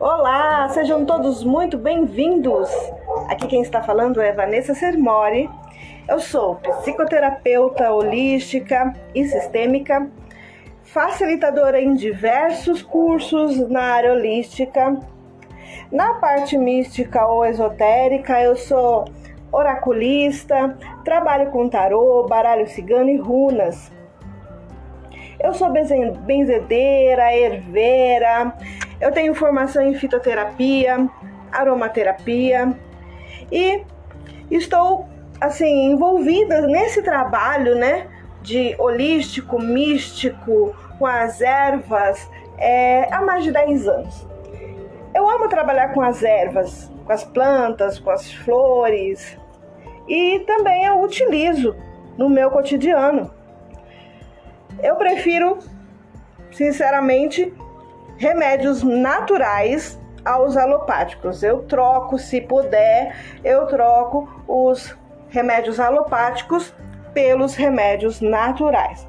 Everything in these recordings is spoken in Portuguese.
Olá, sejam todos muito bem-vindos. Aqui quem está falando é Vanessa Sermori. Eu sou psicoterapeuta holística e sistêmica, facilitadora em diversos cursos na área holística. Na parte mística ou esotérica, eu sou oraculista, trabalho com tarô, baralho cigano e runas. Eu sou benzedeira, herveira, eu tenho formação em fitoterapia, aromaterapia e estou assim envolvida nesse trabalho, né, de holístico, místico, com as ervas é, há mais de 10 anos. Eu amo trabalhar com as ervas, com as plantas, com as flores e também eu utilizo no meu cotidiano. Eu prefiro, sinceramente, remédios naturais aos alopáticos. Eu troco, se puder, eu troco os remédios alopáticos pelos remédios naturais.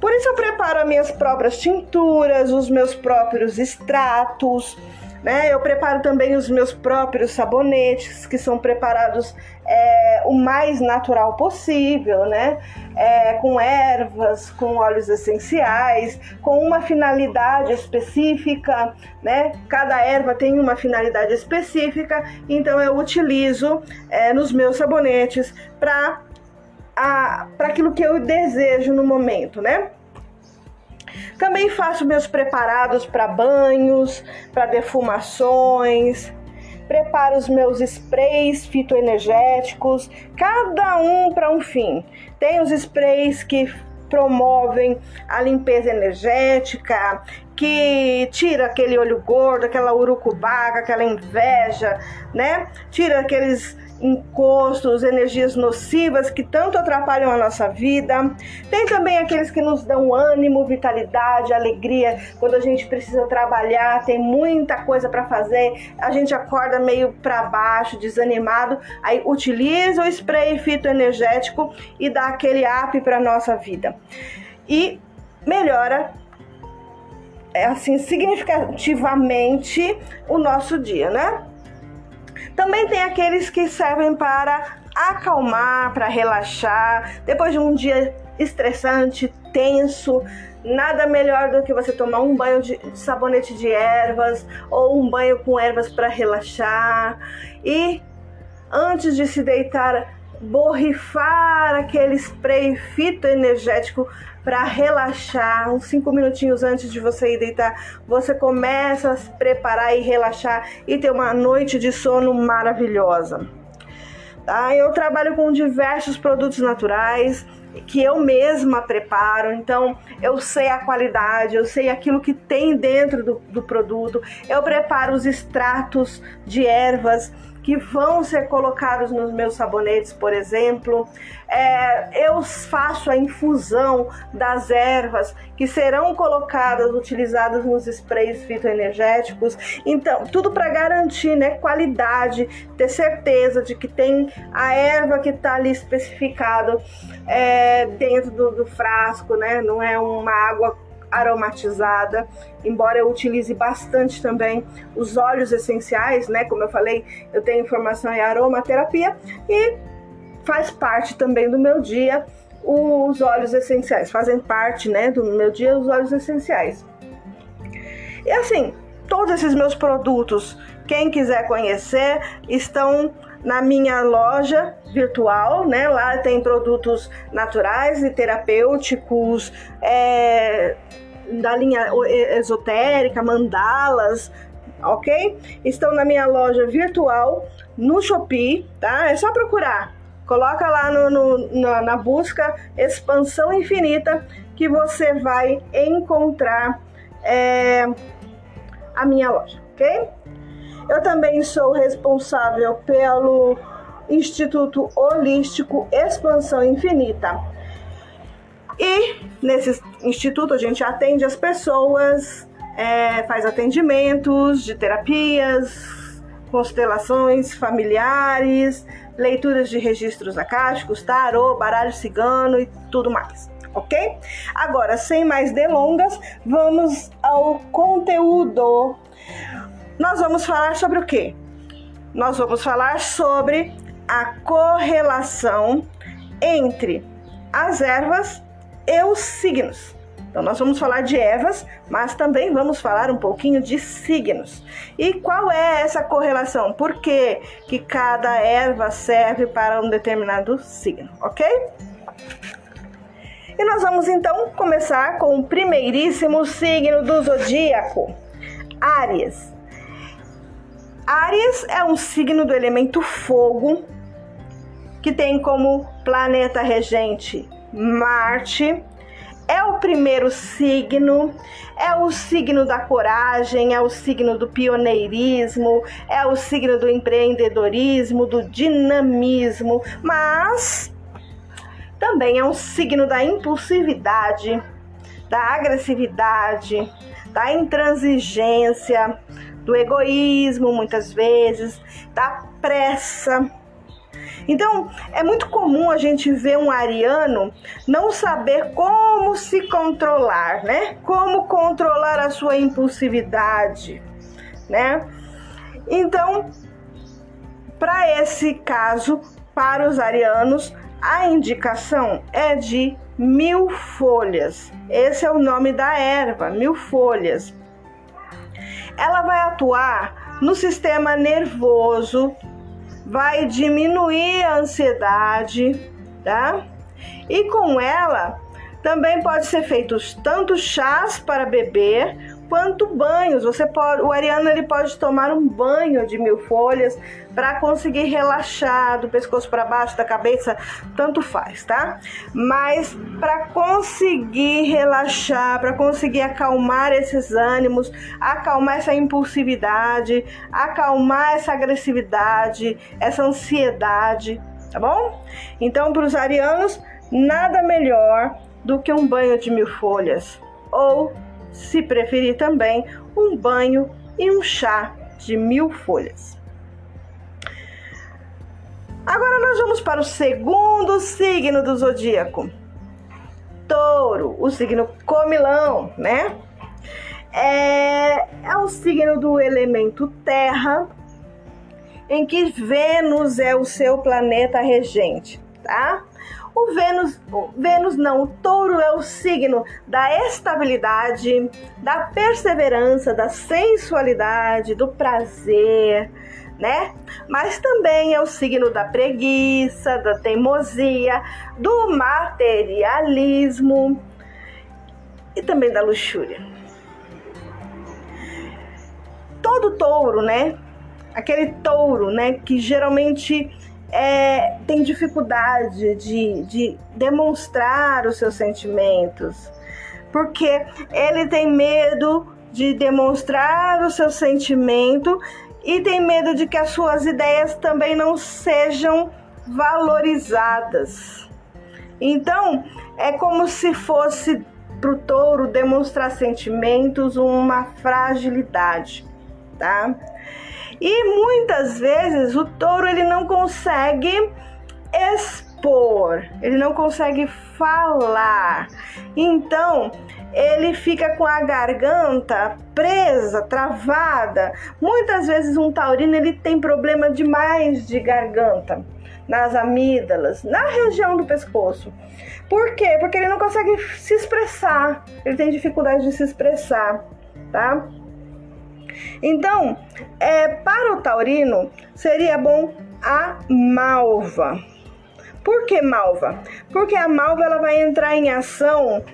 Por isso eu preparo as minhas próprias tinturas, os meus próprios extratos, né? Eu preparo também os meus próprios sabonetes, que são preparados é, o mais natural possível, né? É, com ervas, com óleos essenciais, com uma finalidade específica, né? Cada erva tem uma finalidade específica, então eu utilizo é, nos meus sabonetes para aquilo que eu desejo no momento, né? Também faço meus preparados para banhos, para defumações, preparo os meus sprays fitoenergéticos, cada um para um fim. Tem os sprays que promovem a limpeza energética, que tira aquele olho gordo, aquela urucubaca, aquela inveja, né? Tira aqueles encostos, energias nocivas que tanto atrapalham a nossa vida. Tem também aqueles que nos dão ânimo, vitalidade, alegria quando a gente precisa trabalhar, tem muita coisa para fazer, a gente acorda meio para baixo, desanimado, aí utiliza o spray fitoenergético e dá aquele up para nossa vida. E melhora é assim significativamente o nosso dia, né? Também tem aqueles que servem para acalmar, para relaxar. Depois de um dia estressante, tenso, nada melhor do que você tomar um banho de sabonete de ervas ou um banho com ervas para relaxar. E antes de se deitar, borrifar aquele spray fitoenergético para relaxar, uns 5 minutinhos antes de você ir deitar, você começa a se preparar e relaxar e ter uma noite de sono maravilhosa. Tá? Eu trabalho com diversos produtos naturais que eu mesma preparo, então eu sei a qualidade, eu sei aquilo que tem dentro do, do produto, eu preparo os extratos de ervas que vão ser colocados nos meus sabonetes, por exemplo. É, eu faço a infusão das ervas que serão colocadas, utilizadas nos sprays fitoenergéticos. Então, tudo para garantir né, qualidade, ter certeza de que tem a erva que está ali especificado é, dentro do, do frasco, né? Não é uma água aromatizada, embora eu utilize bastante também os óleos essenciais, né? Como eu falei, eu tenho formação em aromaterapia e faz parte também do meu dia os óleos essenciais, fazem parte, né, do meu dia os óleos essenciais. E assim, todos esses meus produtos, quem quiser conhecer, estão na minha loja virtual, né? Lá tem produtos naturais e terapêuticos, é, da linha esotérica, mandalas, ok? Estão na minha loja virtual no Shopee, tá? É só procurar. Coloca lá no, no na, na busca Expansão Infinita que você vai encontrar é, a minha loja, ok? Eu também sou responsável pelo Instituto Holístico Expansão Infinita. E nesse instituto a gente atende as pessoas, é, faz atendimentos de terapias, constelações familiares, leituras de registros acásticos, tarô, baralho cigano e tudo mais ok? Agora, sem mais delongas, vamos ao conteúdo. nós vamos falar sobre o quê? Nós vamos falar sobre a correlação entre as ervas e os signos. Então, nós vamos falar de ervas, mas também vamos falar um pouquinho de signos. E qual é essa correlação? Por que, que cada erva serve para um determinado signo, ok? E nós vamos então começar com o primeiríssimo signo do zodíaco, Áries. Áries é um signo do elemento fogo que tem como planeta regente Marte. É o primeiro signo, é o signo da coragem, é o signo do pioneirismo, é o signo do empreendedorismo, do dinamismo, mas também é um signo da impulsividade, da agressividade, da intransigência, do egoísmo, muitas vezes, da pressa. Então, é muito comum a gente ver um ariano não saber como se controlar, né? Como controlar a sua impulsividade, né? Então, para esse caso, para os arianos, a indicação é de mil folhas. Esse é o nome da erva, mil folhas. Ela vai atuar no sistema nervoso, vai diminuir a ansiedade, tá? E com ela também pode ser feitos tanto chás para beber quanto banhos. Você pode, o ariano ele pode tomar um banho de mil folhas para conseguir relaxar do pescoço para baixo da cabeça, tanto faz, tá? Mas para conseguir relaxar, para conseguir acalmar esses ânimos, acalmar essa impulsividade, acalmar essa agressividade, essa ansiedade, tá bom? Então, para os arianos, nada melhor do que um banho de mil folhas ou se preferir também, um banho e um chá de mil folhas. Agora nós vamos para o segundo signo do zodíaco. Touro, o signo comilão, né? É, é o signo do elemento terra, em que Vênus é o seu planeta regente, tá? O Vênus, o Vênus não, o touro é o signo da estabilidade, da perseverança, da sensualidade, do prazer, né? Mas também é o signo da preguiça, da teimosia, do materialismo e também da luxúria. Todo touro, né? Aquele touro, né, que geralmente é, tem dificuldade de, de demonstrar os seus sentimentos, porque ele tem medo de demonstrar o seu sentimento e tem medo de que as suas ideias também não sejam valorizadas. Então, é como se fosse para o touro demonstrar sentimentos uma fragilidade, tá? E muitas vezes o touro ele não consegue expor, ele não consegue falar. Então, ele fica com a garganta presa, travada. Muitas vezes um taurino ele tem problema demais de garganta nas amígdalas, na região do pescoço. Por quê? Porque ele não consegue se expressar. Ele tem dificuldade de se expressar, tá? Então, é, para o taurino, seria bom a malva. Por que malva? Porque a malva ela vai entrar em ação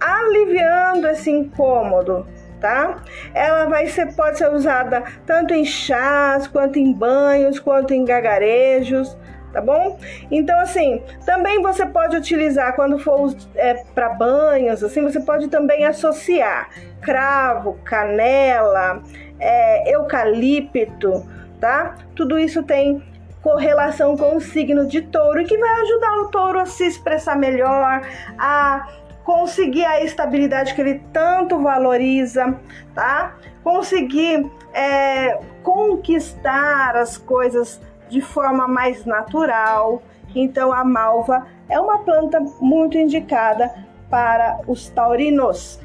aliviando esse incômodo, tá? Ela vai ser, pode ser usada tanto em chás, quanto em banhos, quanto em gagarejos, tá bom? Então, assim, também você pode utilizar quando for é, para banhos, assim, você pode também associar cravo, canela, é, eucalipto, tá? Tudo isso tem correlação com o signo de touro e que vai ajudar o touro a se expressar melhor, a conseguir a estabilidade que ele tanto valoriza, tá? Conseguir é, conquistar as coisas de forma mais natural. Então a malva é uma planta muito indicada para os taurinos.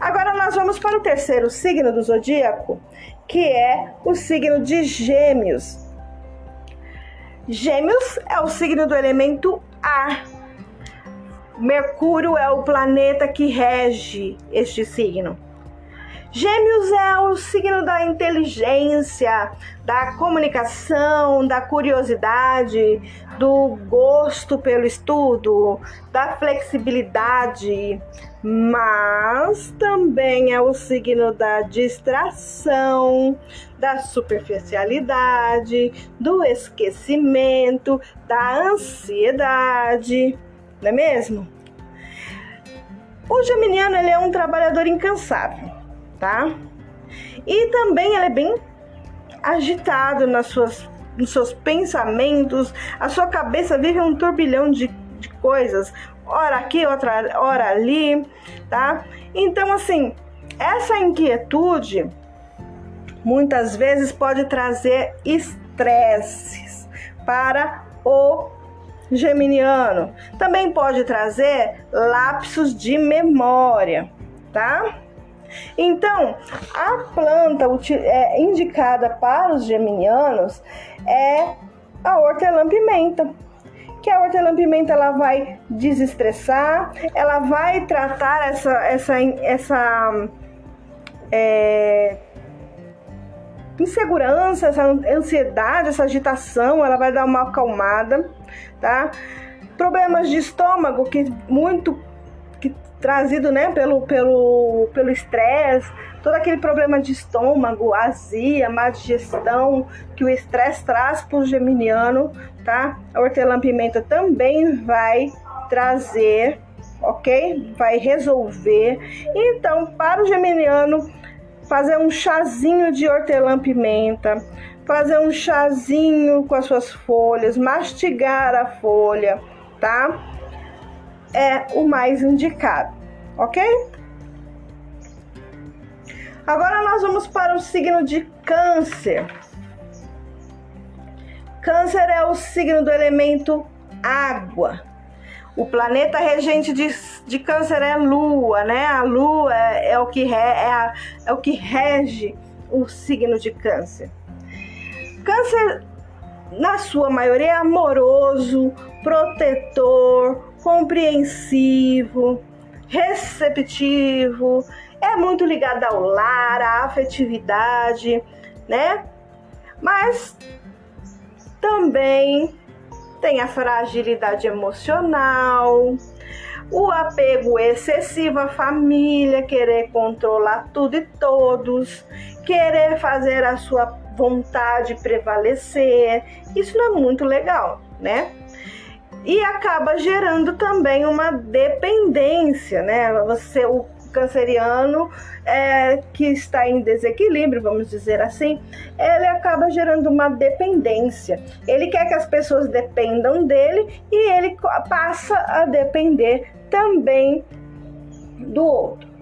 Agora nós vamos para o terceiro signo do zodíaco, que é o signo de Gêmeos. Gêmeos é o signo do elemento ar. Mercúrio é o planeta que rege este signo. Gêmeos é o signo da inteligência, da comunicação, da curiosidade, do gosto pelo estudo, da flexibilidade, mas também é o signo da distração, da superficialidade, do esquecimento, da ansiedade, não é mesmo? O geminiano ele é um trabalhador incansável tá? E também ele é bem agitado nas suas, nos seus pensamentos, a sua cabeça vive um turbilhão de, de coisas, hora aqui, outra hora ali, tá? Então, assim, essa inquietude muitas vezes pode trazer estresses para o geminiano. Também pode trazer lapsos de memória, tá? Então, a planta é, indicada para os geminianos é a hortelã-pimenta que a hortelã-pimenta ela vai desestressar, ela vai tratar essa essa essa é, insegurança, essa ansiedade, essa agitação, ela vai dar uma acalmada, tá? Problemas de estômago que muito trazido né, pelo pelo pelo estresse, todo aquele problema de estômago, azia, má digestão que o estresse traz para o geminiano, tá? A hortelã-pimenta também vai trazer, ok? Vai resolver. Então, para o geminiano, fazer um chazinho de hortelã-pimenta, fazer um chazinho com as suas folhas, mastigar a folha, tá? é o mais indicado, ok? Agora nós vamos para o signo de Câncer. Câncer é o signo do elemento água. O planeta regente de, de Câncer é Lua, né? A Lua é, é o que re, é, a, é o que rege o signo de Câncer. Câncer, na sua maioria, é amoroso, protetor, compreensivo, receptivo, é muito ligado ao lar, à afetividade, né? Mas também tem a fragilidade emocional, o apego excessivo à família, querer controlar tudo e todos, querer fazer a sua vontade prevalecer. Isso não é muito legal, né? e acaba gerando também uma dependência, né? Você, o canceriano é, que está em desequilíbrio, vamos dizer assim, ele acaba gerando uma dependência. Ele quer que as pessoas dependam dele e ele passa a depender também do outro.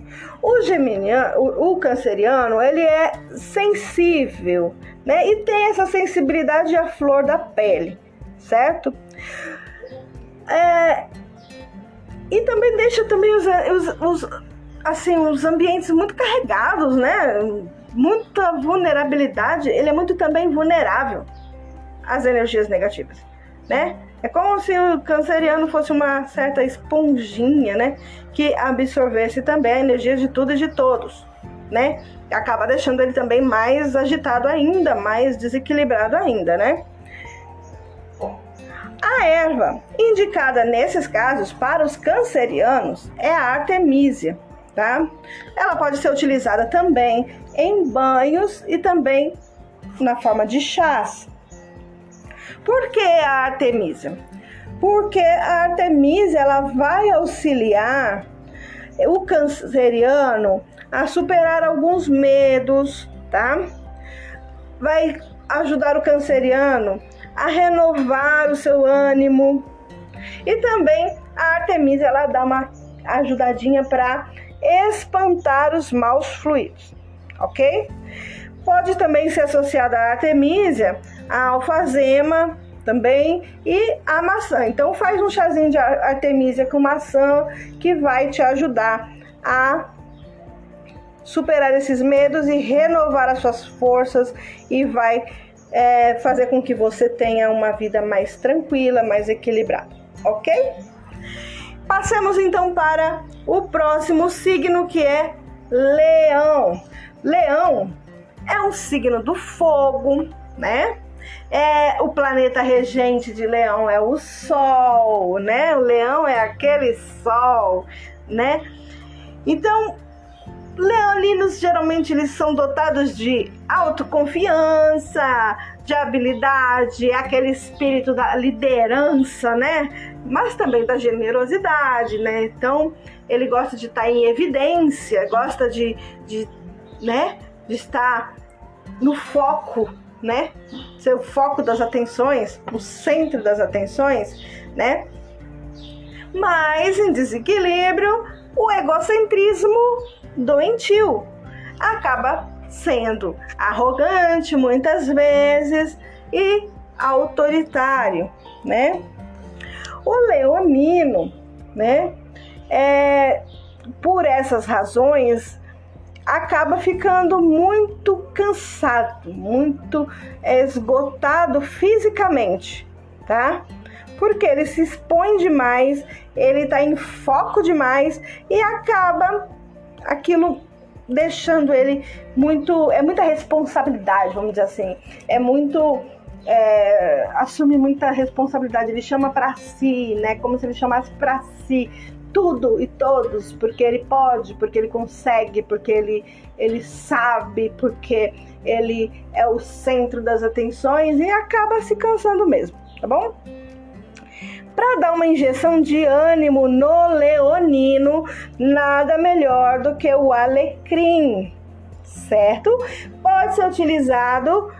O geminiano, o, o canceriano, ele é sensível, né? E tem essa sensibilidade à flor da pele, certo? É, e também deixa também os, os, os, assim, os ambientes muito carregados, né? Muita vulnerabilidade. Ele é muito também vulnerável às energias negativas, né? É como se o canceriano fosse uma certa esponjinha, né? Que absorvesse também a energia de tudo e de todos, né? Acaba deixando ele também mais agitado ainda, mais desequilibrado ainda, né? A erva indicada nesses casos para os cancerianos é a artemisia, tá? Ela pode ser utilizada também em banhos e também na forma de chás. Por que a artemisia? Porque a artemisia ela vai auxiliar o canceriano a superar alguns medos, tá? Vai ajudar o canceriano a renovar o seu ânimo. E também a Artemisia ela dá uma ajudadinha para espantar os maus fluidos, ok? Pode também ser associada a Artemisia, a alfazema também e a maçã. Então faz um chazinho de Artemisia com maçã que vai te ajudar a superar esses medos e renovar as suas forças e vai é, fazer com que você tenha uma vida mais tranquila, mais equilibrada, ok? Passemos então para o próximo signo que é Leão. Leão é um signo do fogo, né? É, o planeta regente de Leão é o Sol, né? O Leão é aquele Sol, né? Então, leoninos geralmente eles são dotados de autoconfiança, de habilidade, aquele espírito da liderança, né? Mas também da generosidade, né? Então, ele gosta de estar em evidência, gosta de, de, né? de estar no foco, né? Ser o foco das atenções, o centro das atenções, né? Mas em desequilíbrio, o egocentrismo doentio acaba sendo arrogante muitas vezes e autoritário, né? O leonino, né? É, por essas razões acaba ficando muito cansado, muito esgotado fisicamente, tá? Porque ele se expõe demais, ele tá em foco demais e acaba aquilo deixando ele muito. É muita responsabilidade, vamos dizer assim. É muito. É, assume muita responsabilidade, ele chama para si, né? Como se ele chamasse para si tudo e todos, porque ele pode, porque ele consegue, porque ele, ele sabe, porque ele é o centro das atenções e acaba se cansando mesmo, tá bom? Para dar uma injeção de ânimo no leonino, nada melhor do que o alecrim, certo? Pode ser utilizado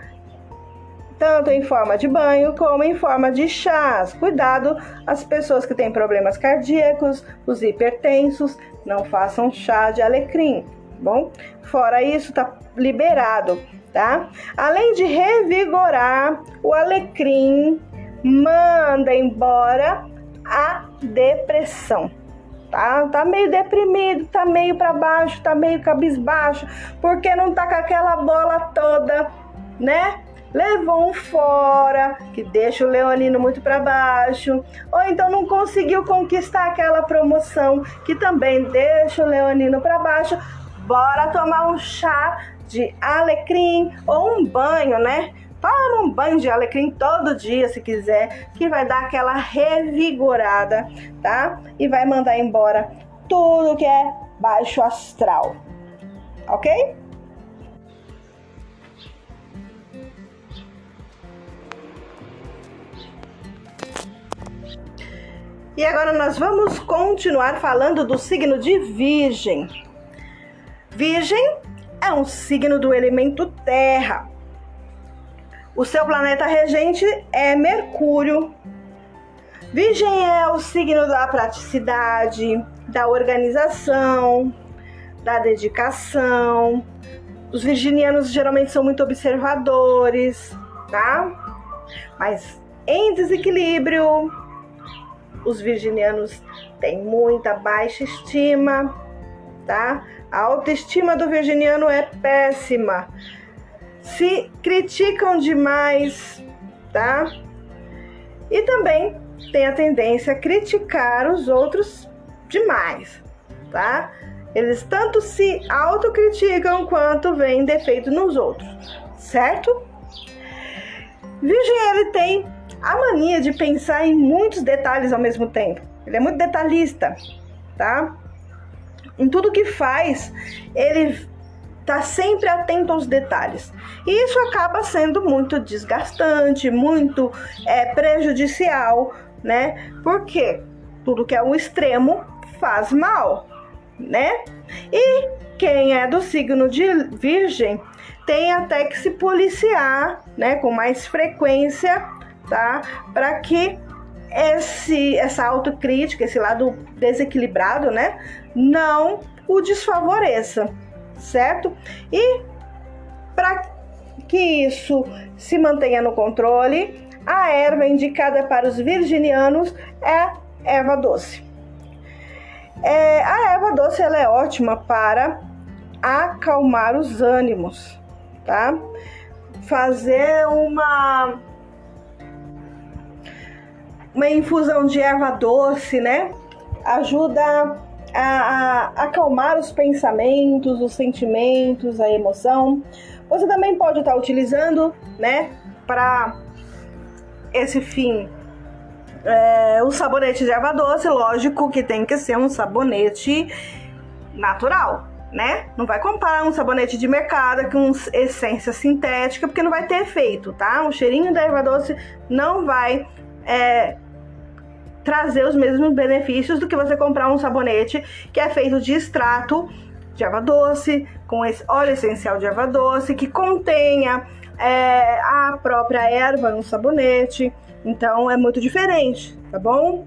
tanto em forma de banho como em forma de chás. Cuidado, as pessoas que têm problemas cardíacos, os hipertensos, não façam chá de alecrim, bom? Fora isso, tá liberado, tá? Além de revigorar, o alecrim manda embora a depressão. Tá, tá meio deprimido, tá meio para baixo, tá meio cabisbaixo, porque não tá com aquela bola toda, né? Levou um fora, que deixa o leonino muito para baixo, ou então não conseguiu conquistar aquela promoção, que também deixa o leonino para baixo. Bora tomar um chá de alecrim ou um banho, né? Toma um banho de alecrim todo dia, se quiser, que vai dar aquela revigorada, tá? E vai mandar embora tudo que é baixo astral, ok? E agora nós vamos continuar falando do signo de Virgem. Virgem é um signo do elemento Terra. O seu planeta regente é Mercúrio. Virgem é o signo da praticidade, da organização, da dedicação. Os virginianos geralmente são muito observadores, tá? Mas em desequilíbrio, os virginianos têm muita baixa estima, tá? A autoestima do virginiano é péssima. Se criticam demais, tá? E também tem a tendência a criticar os outros demais, tá? Eles tanto se autocriticam quanto veem defeito nos outros, certo? Virgem ele tem a mania de pensar em muitos detalhes ao mesmo tempo. Ele é muito detalhista, tá? Em tudo que faz, ele tá sempre atento aos detalhes. E isso acaba sendo muito desgastante, muito é, prejudicial, né? Porque tudo que é um extremo faz mal, né? E quem é do signo de Virgem tem até que se policiar, né, com mais frequência tá? Para que esse, essa autocrítica, esse lado desequilibrado, né, não o desfavoreça, certo? E para que isso se mantenha no controle, a erva indicada para os virginianos é erva doce. É, a erva doce ela é ótima para acalmar os ânimos, tá? Fazer uma uma infusão de erva doce, né? Ajuda a, a, acalmar os pensamentos, os sentimentos, a emoção. Você também pode estar utilizando, né, para esse fim, é, o sabonete de erva doce, lógico que tem que ser um sabonete natural, né? Não vai comparar um sabonete de mercado com essência sintética, porque não vai ter efeito, tá? O cheirinho da erva doce não vai é, trazer os mesmos benefícios do que você comprar um sabonete que é feito de extrato de erva doce, com esse óleo essencial de erva doce, que contenha é, a própria erva no sabonete. Então é muito diferente, tá bom?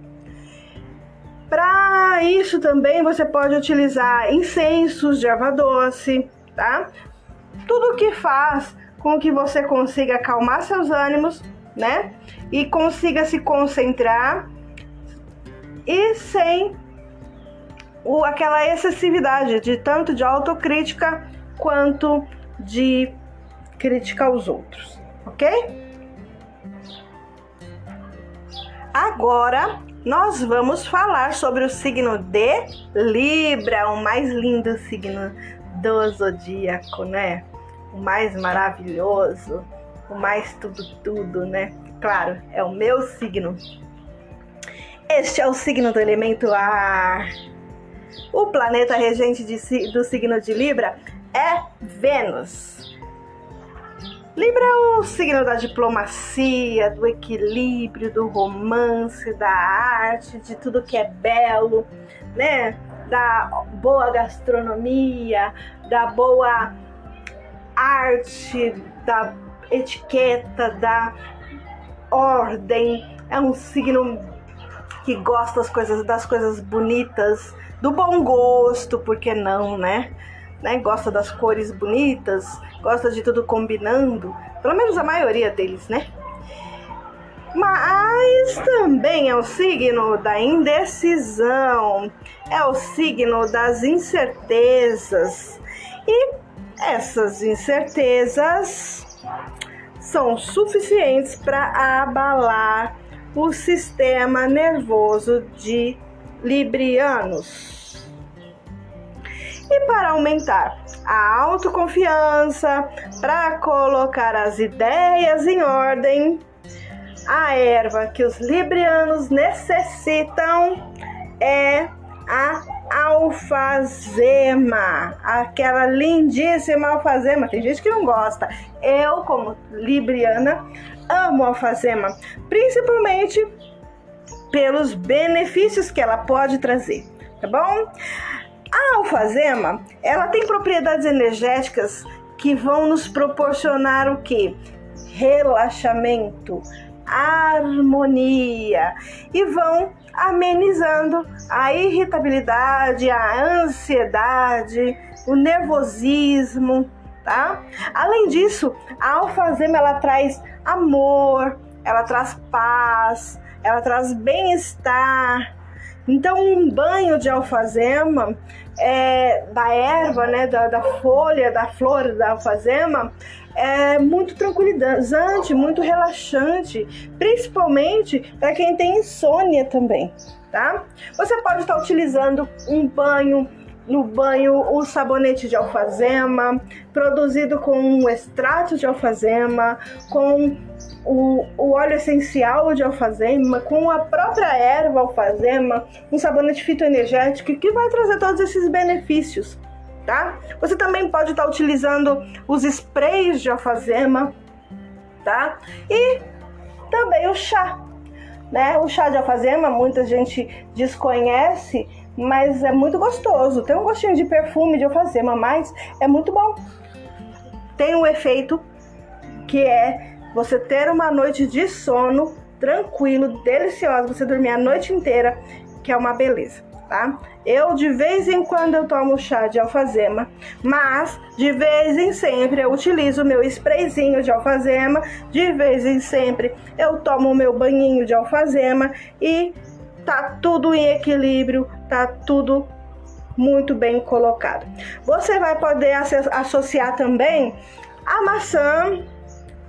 Para isso também você pode utilizar incensos de erva doce, tá? Tudo que faz com que você consiga acalmar seus ânimos, né? E consiga se concentrar e sem o, aquela excessividade de tanto de autocrítica quanto de crítica aos outros, ok? Agora nós vamos falar sobre o signo de Libra, o mais lindo signo do zodíaco, né? O mais maravilhoso, o mais tudo tudo, né? Claro, é o meu signo. Este é o signo do elemento ar. O planeta regente de, do signo de Libra é Vênus. Libra é o signo da diplomacia, do equilíbrio, do romance, da arte, de tudo que é belo, né? Da boa gastronomia, da boa arte, da etiqueta, da ordem. É um signo que gosta das coisas, das coisas bonitas, do bom gosto, por que não, né? né? Gosta das cores bonitas, gosta de tudo combinando, pelo menos a maioria deles, né? Mas também é o signo da indecisão, é o signo das incertezas. E essas incertezas são suficientes para abalar o sistema nervoso de librianos. E para aumentar a autoconfiança, para colocar as ideias em ordem, a erva que os librianos necessitam é a alfazema, aquela lindíssima alfazema. Tem gente que não gosta. Eu, como libriana, amo alfazema, principalmente pelos benefícios que ela pode trazer, tá bom? A alfazema, ela tem propriedades energéticas que vão nos proporcionar o que? Relaxamento, harmonia e vão amenizando a irritabilidade, a ansiedade, o nervosismo, tá? Além disso, a alfazema ela traz amor, ela traz paz, ela traz bem-estar. Então, um banho de alfazema, é, da erva, né, da, da folha, da flor da alfazema, é muito tranquilizante, muito relaxante, principalmente para quem tem insônia também, tá? Você pode estar utilizando um banho no banho o sabonete de alfazema, produzido com um extrato de alfazema, com o, o, óleo essencial de alfazema, com a própria erva alfazema, um sabonete fitoenergético que vai trazer todos esses benefícios, tá? Você também pode estar utilizando os sprays de alfazema, tá? E também o chá, né? O chá de alfazema, muita gente desconhece, mas é muito gostoso. Tem um gostinho de perfume de alfazema, mas é muito bom. Tem um efeito que é você ter uma noite de sono tranquilo, deliciosa, você dormir a noite inteira, que é uma beleza, tá? Eu de vez em quando eu tomo chá de alfazema, mas de vez em sempre eu utilizo meu sprayzinho de alfazema, de vez em sempre eu tomo meu banhinho de alfazema e tá tudo em equilíbrio, tá tudo muito bem colocado. Você vai poder associar também a maçã,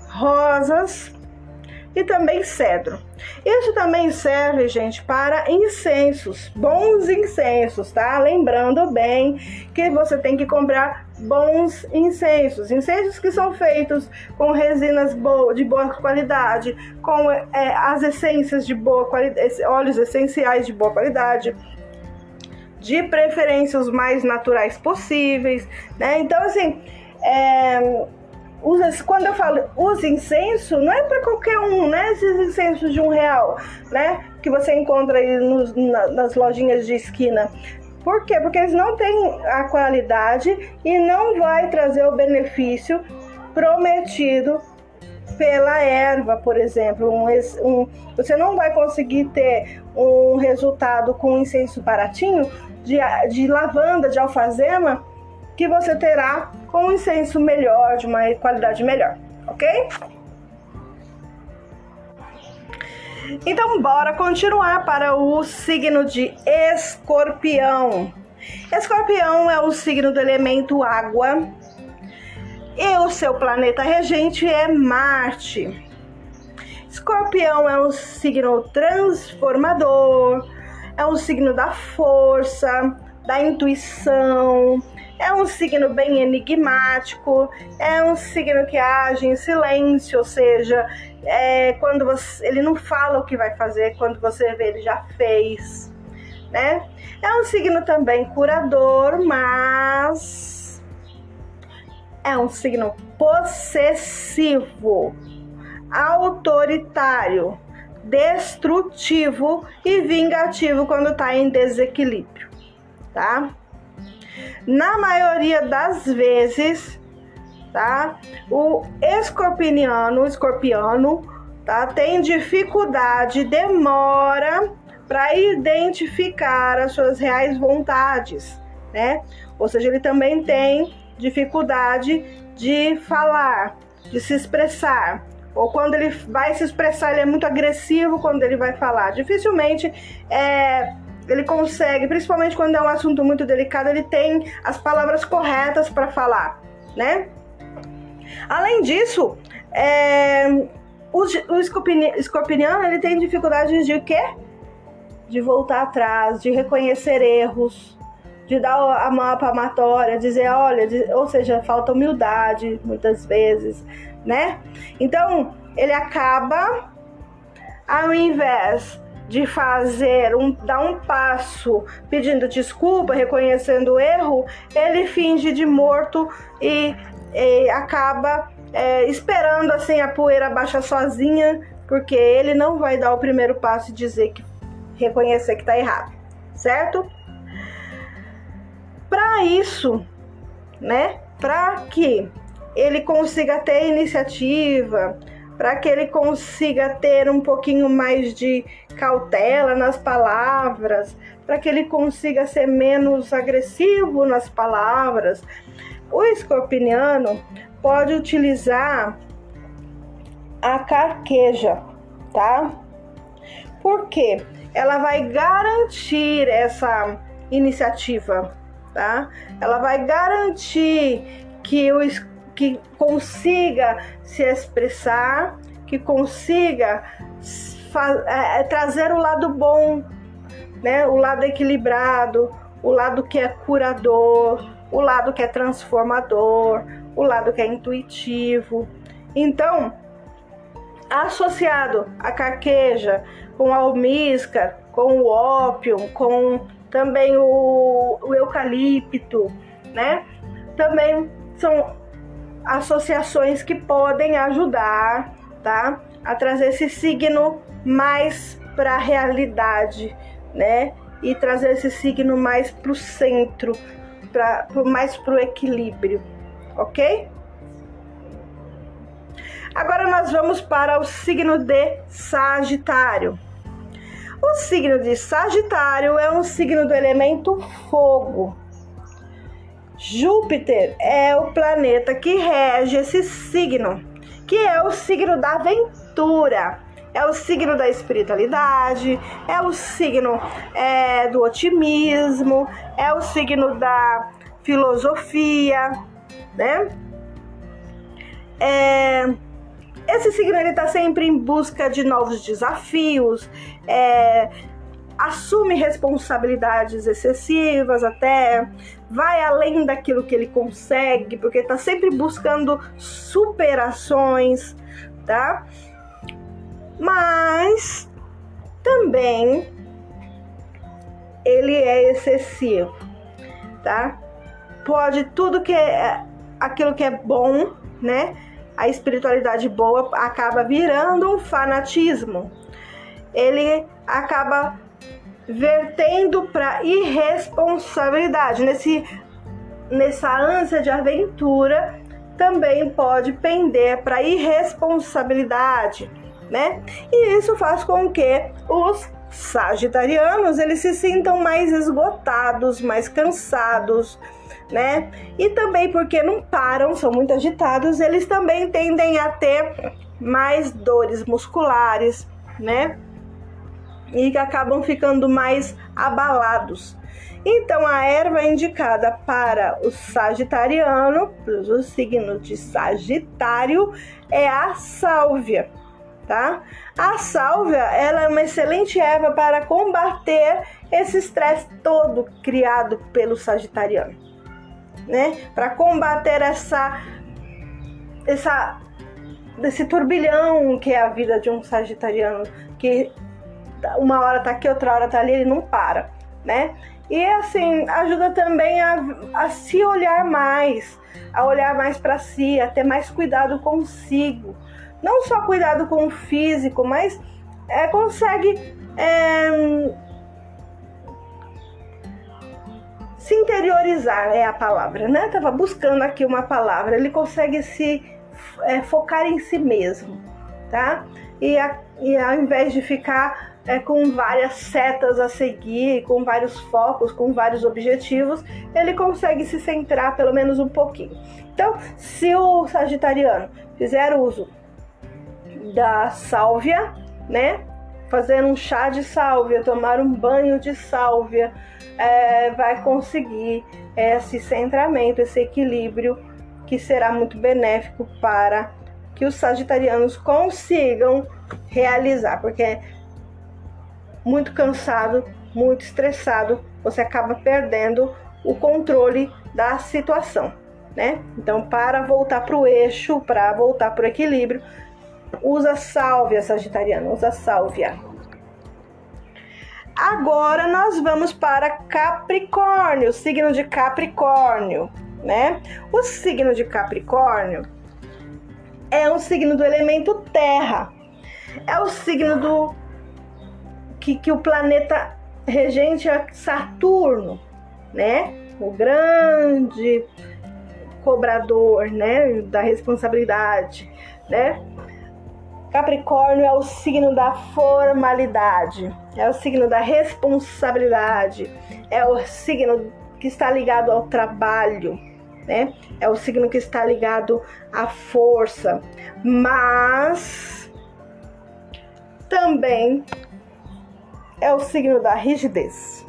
rosas e também cedro. Isso também serve, gente, para incensos, bons incensos, tá? Lembrando bem que você tem que comprar bons incensos, incensos que são feitos com resinas de boa qualidade, com é, as essências de boa qualidade, óleos essenciais de boa qualidade, de preferência os mais naturais possíveis, né? Então, assim, é, usa, quando eu falo usa incenso, não é para qualquer um, né? Esses incensos de um real, né? Que você encontra aí nos, na, nas lojinhas de esquina. Por quê? Porque eles não têm a qualidade e não vai trazer o benefício prometido pela erva, por exemplo. Um, um, você não vai conseguir ter um resultado com incenso baratinho de, de lavanda, de alfazema, que você terá com um incenso melhor, de uma qualidade melhor, ok? Então, bora continuar para o signo de Escorpião. Escorpião é o signo do elemento água e o seu planeta regente é Marte. Escorpião é um signo transformador, é um signo da força, da intuição, é um signo bem enigmático, é um signo que age em silêncio, ou seja, é quando você, ele não fala o que vai fazer, quando você vê ele já fez, né? É um signo também curador, mas é um signo possessivo, autoritário, destrutivo e vingativo quando está em desequilíbrio, tá? Na maioria das vezes, tá? O escorpiano, o escorpiano, tá? Tem dificuldade, demora para identificar as suas reais vontades, né? Ou seja, ele também tem dificuldade de falar, de se expressar. Ou quando ele vai se expressar, ele é muito agressivo quando ele vai falar. Dificilmente é, ele consegue, principalmente quando é um assunto muito delicado, ele tem as palavras corretas para falar, né? Além disso, é, o, o escorpiano ele tem dificuldades de quê? De voltar atrás, de reconhecer erros, de dar a mão palmatória, dizer, olha, de, ou seja, falta humildade muitas vezes, né? Então, ele acaba, ao invés de fazer um dar um passo pedindo desculpa, reconhecendo o erro, ele finge de morto e, e acaba é, esperando assim a poeira baixar sozinha, porque ele não vai dar o primeiro passo e dizer que reconhecer que está errado, certo? Para isso, né? Para que ele consiga ter iniciativa, para que ele consiga ter um pouquinho mais de cautela nas palavras, para que ele consiga ser menos agressivo nas palavras. O escorpiano pode utilizar a carqueja, tá? Porque ela vai garantir essa iniciativa, tá? Ela vai garantir que o que consiga se expressar, que consiga é, é, trazer o lado bom, né? o lado equilibrado, o lado que é curador, o lado que é transformador, o lado que é intuitivo. Então, associado a carqueja, com a almíscar, com o ópio, com também o, o eucalipto, né? Também são associações que podem ajudar, tá? A trazer esse signo mais para a realidade, né? E trazer esse signo mais para o centro, pra, mais para o equilíbrio, ok? Agora nós vamos para o signo de Sagitário. O signo de Sagitário é um signo do elemento fogo Júpiter é o planeta que rege esse signo, que é o signo da aventura, é o signo da espiritualidade, é o signo é, do otimismo, é o signo da filosofia, né? É, esse signo ele está sempre em busca de novos desafios, é, assume responsabilidades excessivas até, vai além daquilo que ele consegue, porque está sempre buscando superações, tá? Mas também ele é excessivo, tá? Pode tudo que é aquilo que é bom, né? A espiritualidade boa acaba virando um fanatismo. Ele acaba vertendo para irresponsabilidade. Nesse, nessa ânsia de aventura, também pode pender para irresponsabilidade, né? E isso faz com que os sagitarianos eles se sintam mais esgotados, mais cansados, né? E também porque não param, são muito agitados, eles também tendem a ter mais dores musculares, né? E que acabam ficando mais abalados. Então, a erva indicada para o sagitariano, o signo de Sagitário, é a sálvia, tá? A sálvia, ela é uma excelente erva para combater esse estresse todo criado pelo sagitariano, né? Para combater essa essa esse turbilhão que é a vida de um sagitariano que uma hora tá aqui, outra hora tá ali, ele não para, né? E assim, ajuda também a, a se olhar mais, a olhar mais para si, a ter mais cuidado consigo. Não só cuidado com o físico, mas é, consegue é, se interiorizar é a palavra, né? Tava buscando aqui uma palavra. Ele consegue se é, focar em si mesmo, tá? E, a, e ao invés de ficar é, com várias setas a seguir, com vários focos, com vários objetivos, ele consegue se centrar pelo menos um pouquinho. Então, se o sagitariano fizer uso da sálvia, né? Fazer um chá de sálvia, tomar um banho de sálvia, é, vai conseguir esse centramento, esse equilíbrio que será muito benéfico para que os sagitarianos consigam realizar, porque muito cansado, muito estressado, você acaba perdendo o controle da situação, né? Então, para voltar para o eixo, para voltar para o equilíbrio, usa sálvia, Sagitariano, usa sálvia. Agora nós vamos para Capricórnio, signo de Capricórnio, né? O signo de Capricórnio é um signo do elemento terra. É o signo do que, que o planeta regente é Saturno, né? O grande cobrador, né, da responsabilidade, né? Capricórnio é o signo da formalidade, é o signo da responsabilidade, é o signo que está ligado ao trabalho, né? É o signo que está ligado à força, mas também é o signo da rigidez.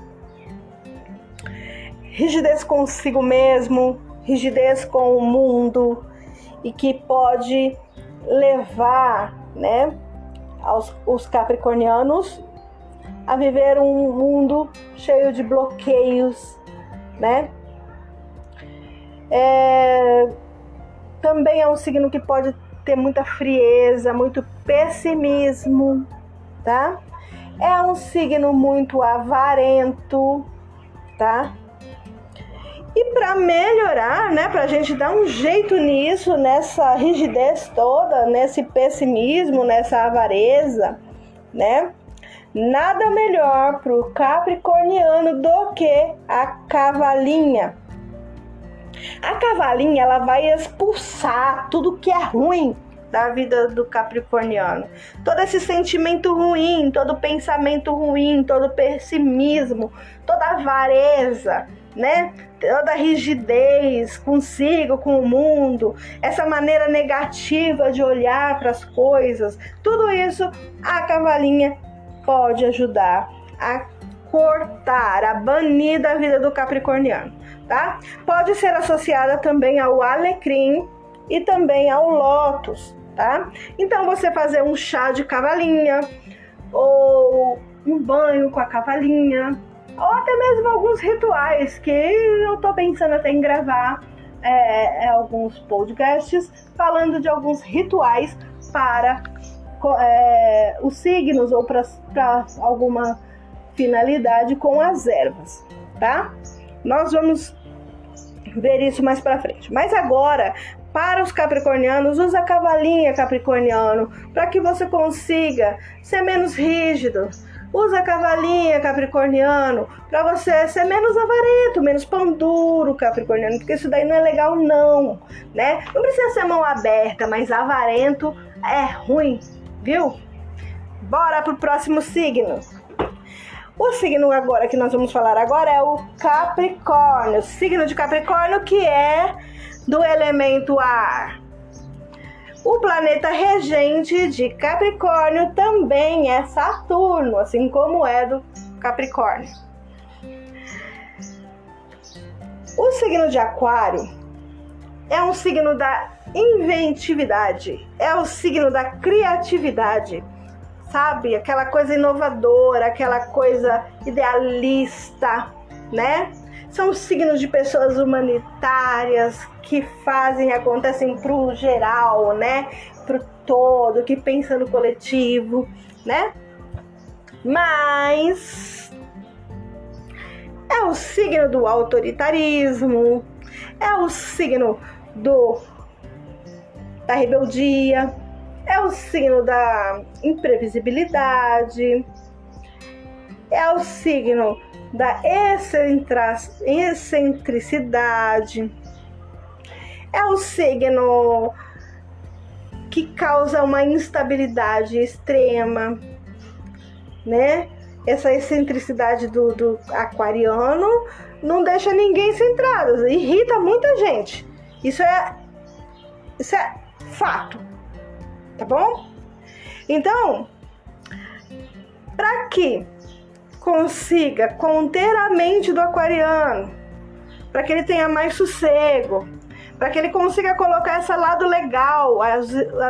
Rigidez consigo mesmo, rigidez com o mundo e que pode levar, né, aos os capricornianos a viver um mundo cheio de bloqueios, né? É, também é um signo que pode ter muita frieza, muito pessimismo, tá? É um signo muito avarento, tá? E para melhorar, né, para a gente dar um jeito nisso, nessa rigidez toda, nesse pessimismo, nessa avareza, né? Nada melhor para o capricorniano do que a cavalinha. A cavalinha ela vai expulsar tudo que é ruim da vida do capricorniano. Todo esse sentimento ruim, todo pensamento ruim, todo pessimismo, toda avareza, né? Toda rigidez consigo, com o mundo, essa maneira negativa de olhar para as coisas, tudo isso a cavalinha pode ajudar a cortar, a banir da vida do capricorniano, tá? Pode ser associada também ao alecrim e também ao lótus, tá? Então você fazer um chá de cavalinha ou um banho com a cavalinha, ou até mesmo alguns rituais que eu tô pensando até em gravar é, é alguns podcasts falando de alguns rituais para é, os signos ou para alguma finalidade com as ervas, tá? Nós vamos ver isso mais para frente. Mas agora, para os capricornianos, usa cavalinha capricorniano para que você consiga ser menos rígido. Usa cavalinha capricorniano para você ser menos avarento, menos pão duro capricorniano, porque isso daí não é legal não, né? Não precisa ser mão aberta, mas avarento é ruim, viu? Bora pro próximo signo. O signo agora que nós vamos falar agora é o Capricórnio, signo de Capricórnio que é do elemento ar. O planeta regente de Capricórnio também é Saturno, assim como é do Capricórnio. O signo de Aquário é um signo da inventividade, é o signo da criatividade sabe? Aquela coisa inovadora, aquela coisa idealista, né? São signos de pessoas humanitárias que fazem, acontecem pro geral, né? Pro todo, que pensa no coletivo, né? Mas é o signo do autoritarismo, é o signo do da rebeldia, é o signo da imprevisibilidade, é o signo da excentricidade, é o signo que causa uma instabilidade extrema, né? Essa excentricidade do, do aquariano não deixa ninguém centrado, irrita muita gente. Isso é, isso é fato tá bom? Então, para que consiga conter a mente do aquariano, para que ele tenha mais sossego, para que ele consiga colocar esse lado legal, as,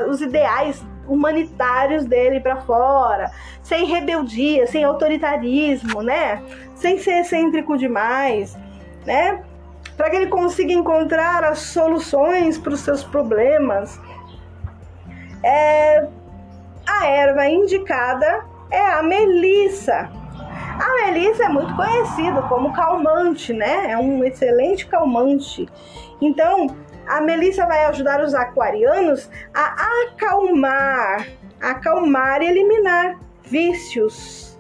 os ideais humanitários dele para fora, sem rebeldia, sem autoritarismo, né? Sem ser excêntrico demais, né? Para que ele consiga encontrar as soluções para os seus problemas, é, a erva indicada é a melissa. A melissa é muito conhecida como calmante, né? É um excelente calmante. Então, a melissa vai ajudar os aquarianos a acalmar, acalmar e eliminar vícios,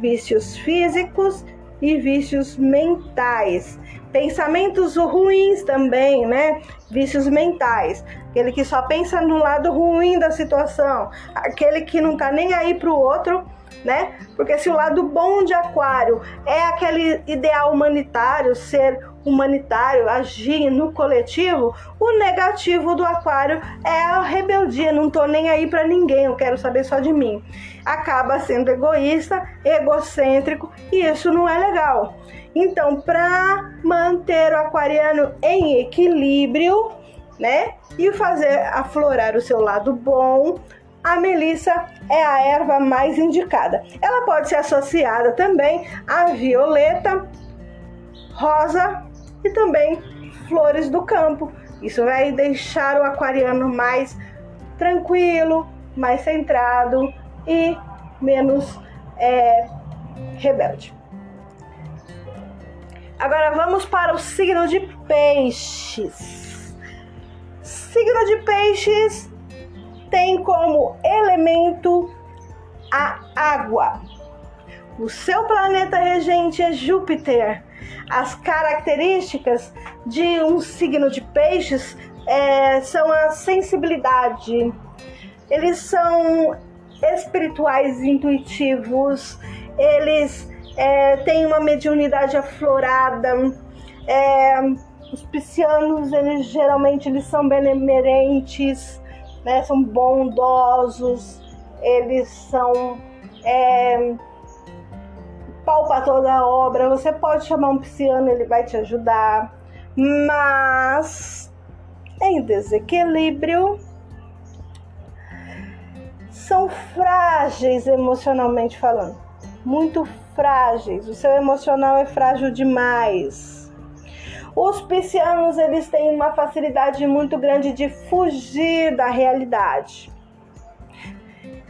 vícios físicos e vícios mentais. Pensamentos ruins também, né? Vícios mentais aquele que só pensa no lado ruim da situação, aquele que não tá nem aí pro outro, né? Porque se o lado bom de Aquário é aquele ideal humanitário, ser humanitário, agir no coletivo, o negativo do Aquário é a rebeldia, não tô nem aí para ninguém, eu quero saber só de mim. Acaba sendo egoísta, egocêntrico e isso não é legal. Então, para manter o aquariano em equilíbrio, né? E fazer aflorar o seu lado bom, a melissa é a erva mais indicada. Ela pode ser associada também a violeta, rosa e também flores do campo. Isso vai deixar o aquariano mais tranquilo, mais centrado e menos é, rebelde. Agora vamos para o signo de peixes. Signo de Peixes tem como elemento a água. O seu planeta regente é Júpiter. As características de um signo de Peixes é, são a sensibilidade. Eles são espirituais, intuitivos. Eles é, têm uma mediunidade aflorada É, os piscianos, eles geralmente eles são benemerentes, né? São bondosos, eles são é, pau para toda obra. Você pode chamar um pisciano, ele vai te ajudar, mas em desequilíbrio são frágeis emocionalmente falando, muito frágeis. O seu emocional é frágil demais. Os piscianos eles têm uma facilidade muito grande de fugir da realidade.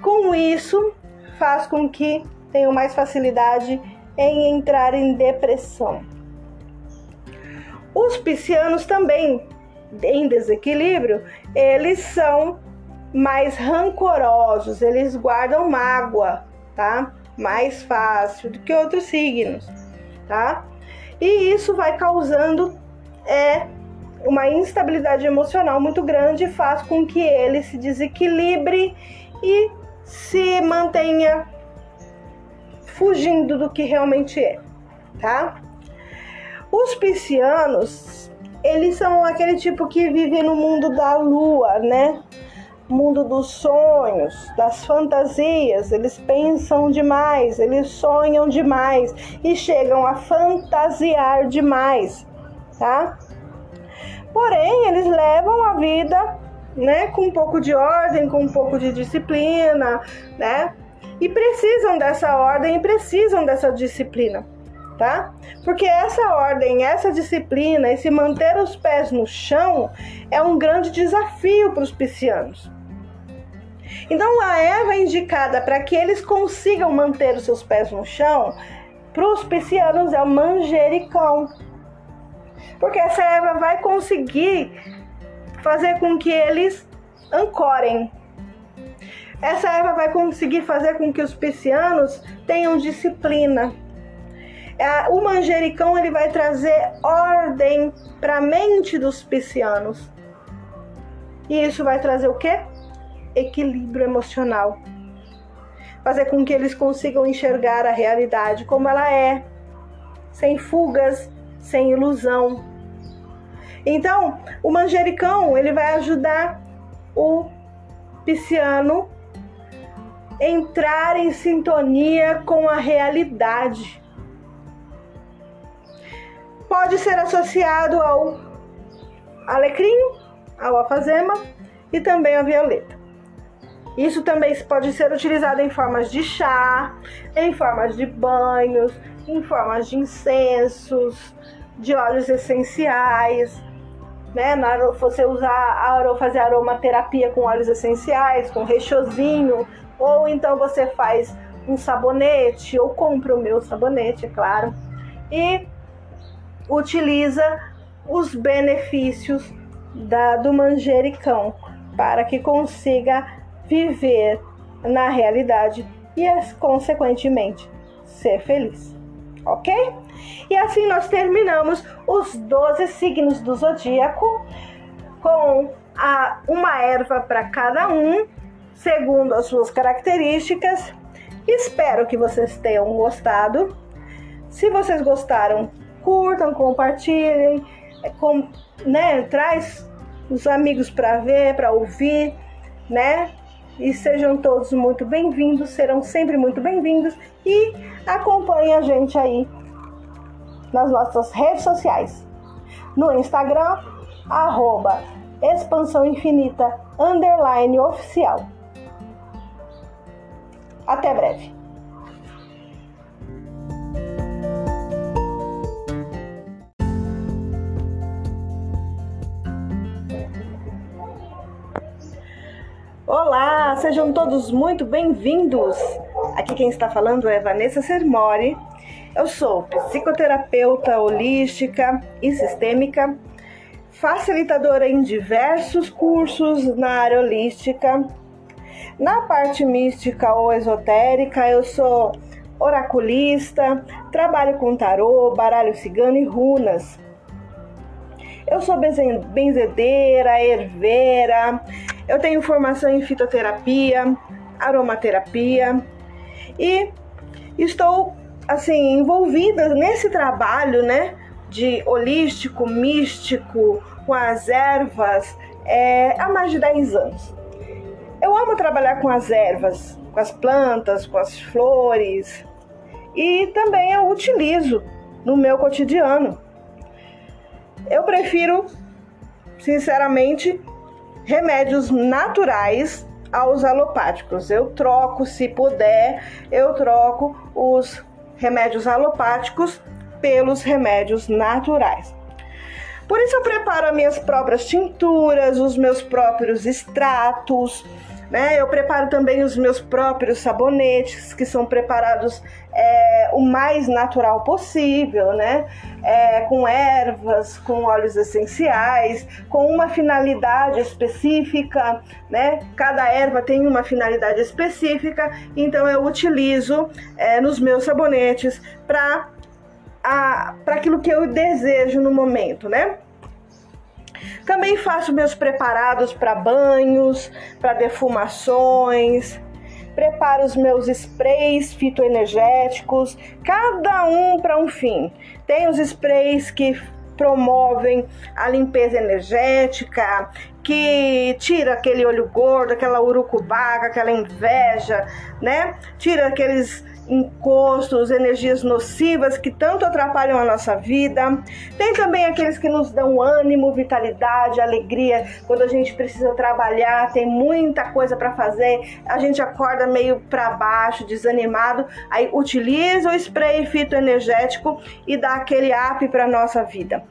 Com isso, faz com que tenham mais facilidade em entrar em depressão. Os piscianos também em desequilíbrio, eles são mais rancorosos, eles guardam mágoa, tá? Mais fácil do que outros signos, tá? E isso vai causando é uma instabilidade emocional muito grande, faz com que ele se desequilibre e se mantenha fugindo do que realmente é, tá? Os piscianos, eles são aquele tipo que vive no mundo da lua, né? Mundo dos sonhos, das fantasias. Eles pensam demais, eles sonham demais e chegam a fantasiar demais, tá? Porém, eles levam a vida, né, com um pouco de ordem, com um pouco de disciplina, né? E precisam dessa ordem e precisam dessa disciplina tá? Porque essa ordem, essa disciplina, esse manter os pés no chão é um grande desafio para os piscianos. Então, a erva indicada para que eles consigam manter os seus pés no chão, para os piscianos é o manjericão. Porque essa erva vai conseguir fazer com que eles ancorem. Essa erva vai conseguir fazer com que os piscianos tenham disciplina é, o manjericão ele vai trazer ordem para a mente dos piscianos. E isso vai trazer o quê? Equilíbrio emocional. Fazer com que eles consigam enxergar a realidade como ela é, sem fugas, sem ilusão. Então, o manjericão, ele vai ajudar o pisciano entrar em sintonia com a realidade pode ser associado ao alecrim, ao alfazema e também ao violeta. Isso também pode ser utilizado em formas de chá, em formas de banhos, em formas de incensos, de óleos essenciais, né? Você usar fazer aromaterapia com óleos essenciais, com rechozinho, ou então você faz um sabonete, ou compra o meu sabonete, é claro. E utiliza os benefícios da, do manjericão para que consiga viver na realidade e, consequentemente, ser feliz. Ok? E assim nós terminamos os 12 signos do zodíaco com a, uma erva para cada um, segundo as suas características. Espero que vocês tenham gostado. Se vocês gostaram, curtam, compartilhem, é, com, né, traz os amigos para ver, para ouvir, né? E sejam todos muito bem-vindos, serão sempre muito bem-vindos e acompanhem a gente aí nas nossas redes sociais. No Instagram, arroba expansão infinita underline oficial. Até breve. Olá, sejam todos muito bem-vindos. Aqui quem está falando é Vanessa Sermori. Eu sou psicoterapeuta holística e sistêmica, facilitadora em diversos cursos na área holística. Na parte mística ou esotérica, eu sou oraculista, trabalho com tarô, baralho cigano e runas. Eu sou benzedeira, herveira, eu tenho formação em fitoterapia, aromaterapia e estou assim envolvida nesse trabalho, né, de holístico, místico, com as ervas é, há mais de 10 anos. Eu amo trabalhar com as ervas, com as plantas, com as flores e também eu utilizo no meu cotidiano. Eu prefiro, sinceramente, remédios naturais aos alopáticos. Eu troco, se puder, eu troco os remédios alopáticos pelos remédios naturais. Por isso eu preparo as minhas próprias tinturas, os meus próprios extratos, né? Eu preparo também os meus próprios sabonetes, que são preparados é, o mais natural possível, né? É, com ervas, com óleos essenciais, com uma finalidade específica, né? Cada erva tem uma finalidade específica, então eu utilizo é, nos meus sabonetes para aquilo que eu desejo no momento, né? Também faço meus preparados para banhos, para defumações, preparo os meus sprays fitoenergéticos, cada um para um fim. Tem os sprays que promovem a limpeza energética, que tira aquele olho gordo, aquela urucubaca, aquela inveja, né? Tira aqueles encostos, energias nocivas que tanto atrapalham a nossa vida. Tem também aqueles que nos dão ânimo, vitalidade, alegria quando a gente precisa trabalhar, tem muita coisa para fazer, a gente acorda meio para baixo, desanimado, aí utiliza o spray fitoenergético e dá aquele up para nossa vida.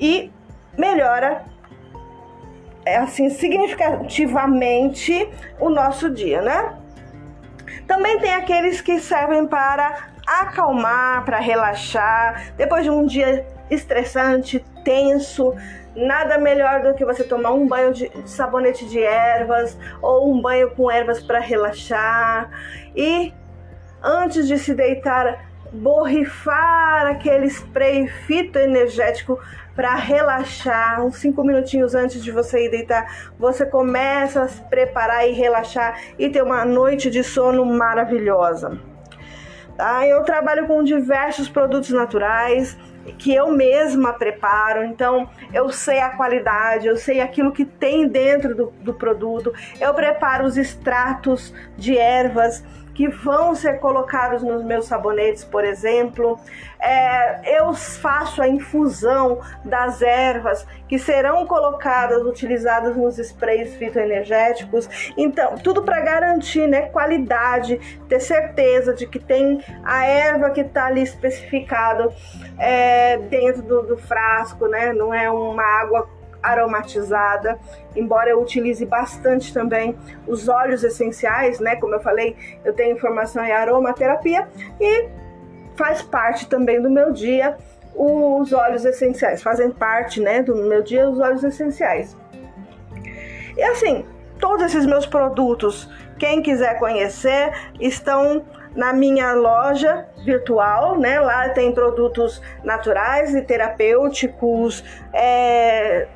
E melhora é assim significativamente o nosso dia, né? Também tem aqueles que servem para acalmar, para relaxar. Depois de um dia estressante, tenso, nada melhor do que você tomar um banho de sabonete de ervas ou um banho com ervas para relaxar. E antes de se deitar, borrifar aquele spray fitoenergético para relaxar, uns 5 minutinhos antes de você ir deitar, você começa a se preparar e relaxar e ter uma noite de sono maravilhosa. Tá? Eu trabalho com diversos produtos naturais que eu mesma preparo, então eu sei a qualidade, eu sei aquilo que tem dentro do, do produto, eu preparo os extratos de ervas que vão ser colocados nos meus sabonetes, por exemplo. É, eu faço a infusão das ervas que serão colocadas, utilizadas nos sprays fitoenergéticos. Então, tudo para garantir né, qualidade, ter certeza de que tem a erva que está ali especificado é, dentro do, do frasco, né? Não é uma água aromatizada, embora eu utilize bastante também os óleos essenciais, né? Como eu falei, eu tenho formação em aromaterapia e faz parte também do meu dia os óleos essenciais, fazem parte, né, do meu dia os óleos essenciais. E assim, todos esses meus produtos, quem quiser conhecer, estão na minha loja virtual, né? Lá tem produtos naturais e terapêuticos, é,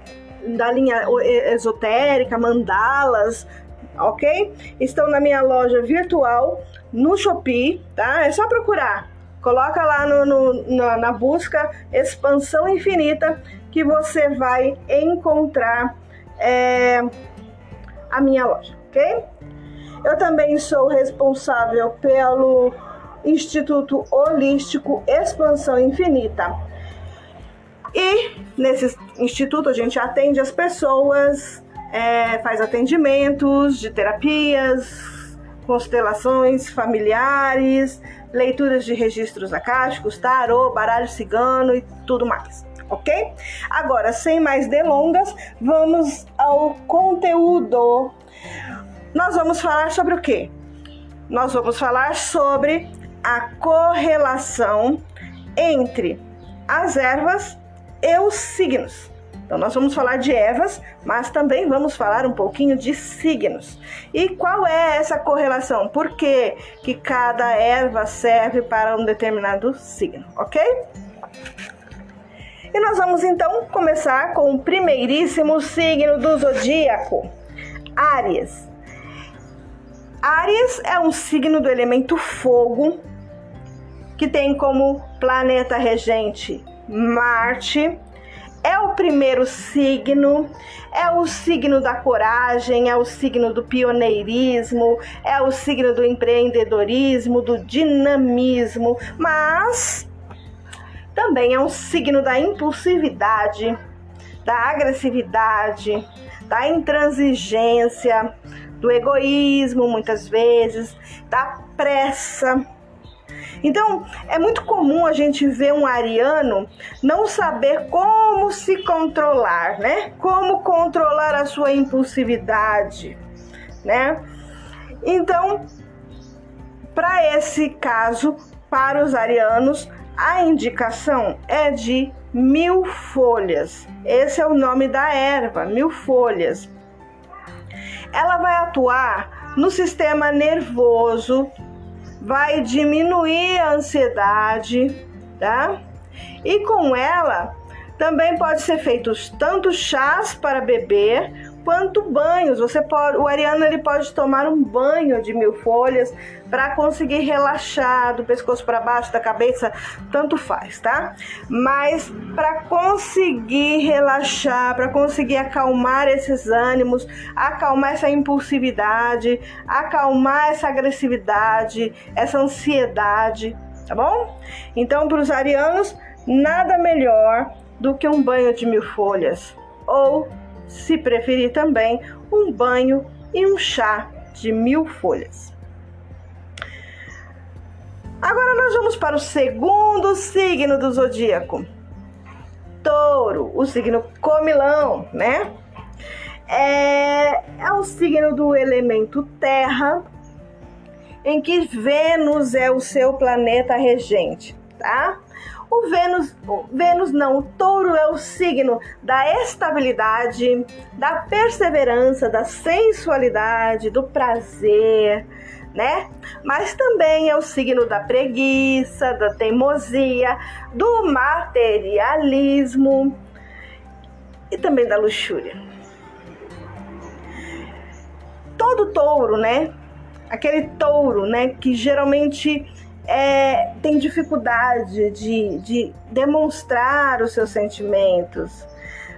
da linha esotérica, mandalas, ok? Estão na minha loja virtual no Shopee, tá? É só procurar. Coloca lá no, no na, na busca Expansão Infinita que você vai encontrar é, a minha loja, ok? Eu também sou responsável pelo Instituto Holístico Expansão Infinita. E nesse instituto a gente atende as pessoas, é, faz atendimentos de terapias, constelações familiares, leituras de registros acásticos, tarô, baralho cigano e tudo mais ok? Agora, sem mais delongas, vamos ao conteúdo nós vamos falar sobre o quê? Nós vamos falar sobre a correlação entre as ervas e os signos. Então, nós vamos falar de ervas, mas também vamos falar um pouquinho de signos. E qual é essa correlação? Por que, que cada erva serve para um determinado signo, ok? E nós vamos então começar com o primeiríssimo signo do zodíaco, Áries. Áries é um signo do elemento fogo que tem como planeta regente Marte. É o primeiro signo, é o signo da coragem, é o signo do pioneirismo, é o signo do empreendedorismo, do dinamismo, mas também é um signo da impulsividade, da agressividade, da intransigência, do egoísmo, muitas vezes, da pressa. Então, é muito comum a gente ver um ariano não saber como se controlar, né? Como controlar a sua impulsividade, né? Então, para esse caso, para os arianos, a indicação é de mil folhas. Esse é o nome da erva, mil folhas. Ela vai atuar no sistema nervoso, vai diminuir a ansiedade, tá? E com ela também pode ser feitos tanto chás para beber quanto banhos. Você pode, o ariano ele pode tomar um banho de mil folhas para conseguir relaxar do pescoço para baixo da cabeça, tanto faz, tá? Mas para conseguir relaxar, para conseguir acalmar esses ânimos, acalmar essa impulsividade, acalmar essa agressividade, essa ansiedade, tá bom? Então, para os arianos, nada melhor do que um banho de mil folhas ou se preferir também, um banho e um chá de mil folhas. Agora nós vamos para o segundo signo do zodíaco. Touro, o signo comilão, né? É, é o signo do elemento terra, em que Vênus é o seu planeta regente, tá? O Vênus, o Vênus não, o touro é o signo da estabilidade, da perseverança, da sensualidade, do prazer, né? Mas também é o signo da preguiça, da teimosia, do materialismo e também da luxúria. Todo touro, né? Aquele touro, né, que geralmente é, tem dificuldade de, de demonstrar os seus sentimentos,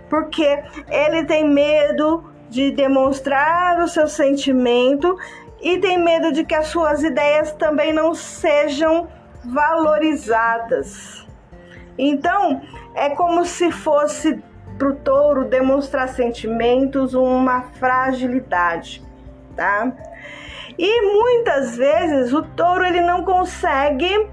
porque ele tem medo de demonstrar o seu sentimento e tem medo de que as suas ideias também não sejam valorizadas. Então, é como se fosse para o touro demonstrar sentimentos uma fragilidade, tá? E muitas vezes o touro ele não consegue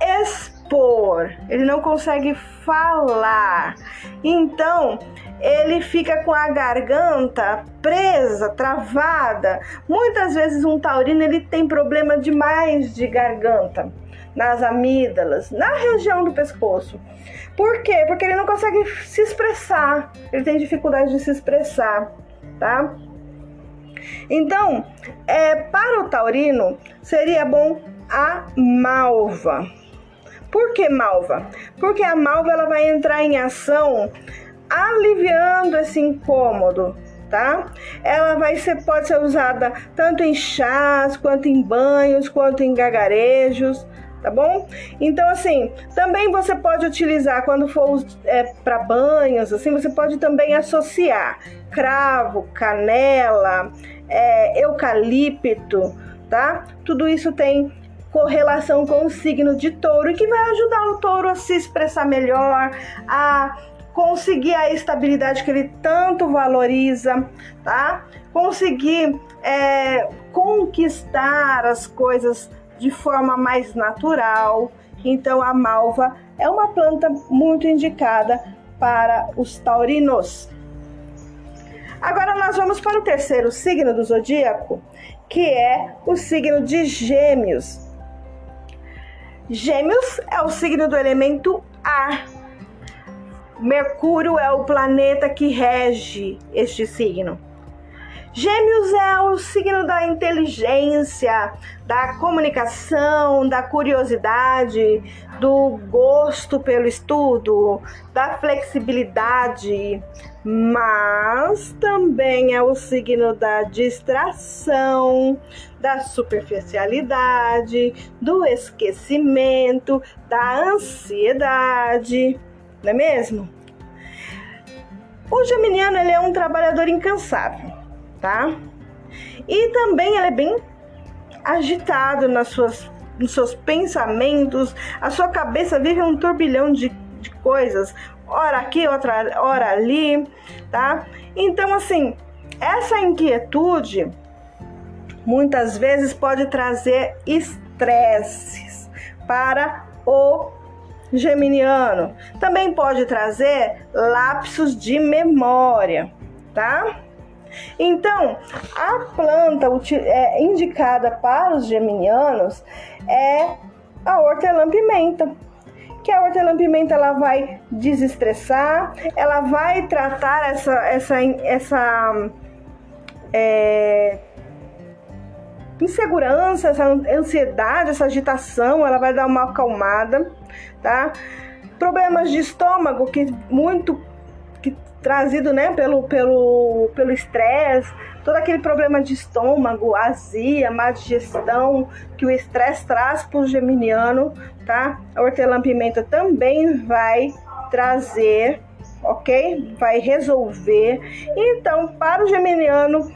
expor, ele não consegue falar. Então, ele fica com a garganta presa, travada. Muitas vezes um taurino ele tem problema demais de garganta, nas amígdalas, na região do pescoço. Por quê? Porque ele não consegue se expressar. Ele tem dificuldade de se expressar, tá? Então, é, para o taurino, seria bom a malva. Por que malva? Porque a malva ela vai entrar em ação aliviando esse incômodo, tá? Ela vai ser, pode ser usada tanto em chás, quanto em banhos, quanto em gagarejos, tá bom? Então, assim, também você pode utilizar quando for é, para banhos, assim, você pode também associar cravo, canela, é, eucalipto, tá? Tudo isso tem correlação com o signo de touro e que vai ajudar o touro a se expressar melhor, a conseguir a estabilidade que ele tanto valoriza, tá? Conseguir é, conquistar as coisas de forma mais natural. Então, a malva é uma planta muito indicada para os taurinos. Agora nós vamos para o terceiro signo do zodíaco, que é o signo de Gêmeos. Gêmeos é o signo do elemento ar. Mercúrio é o planeta que rege este signo. Gêmeos é o signo da inteligência, da comunicação, da curiosidade, do gosto pelo estudo, da flexibilidade, mas também é o signo da distração, da superficialidade, do esquecimento, da ansiedade, não é mesmo? O geminiano ele é um trabalhador incansável, tá? E também ele é bem agitado nas suas, nos seus pensamentos, a sua cabeça vive um turbilhão de, de coisas, hora aqui, outra hora ali, tá? Então, assim, essa inquietude muitas vezes pode trazer estresses para o geminiano. Também pode trazer lapsos de memória, tá? Então, a planta é, indicada para os geminianos é a hortelã-pimenta. Que a hortelã-pimenta ela vai desestressar, ela vai tratar essa, essa, essa é, insegurança, essa ansiedade, essa agitação, ela vai dar uma acalmada, tá? Problemas de estômago que muito trazido né, pelo pelo pelo estresse, todo aquele problema de estômago, azia, má digestão que o estresse traz para o geminiano, tá? A hortelã-pimenta também vai trazer, ok? Vai resolver. Então, para o geminiano,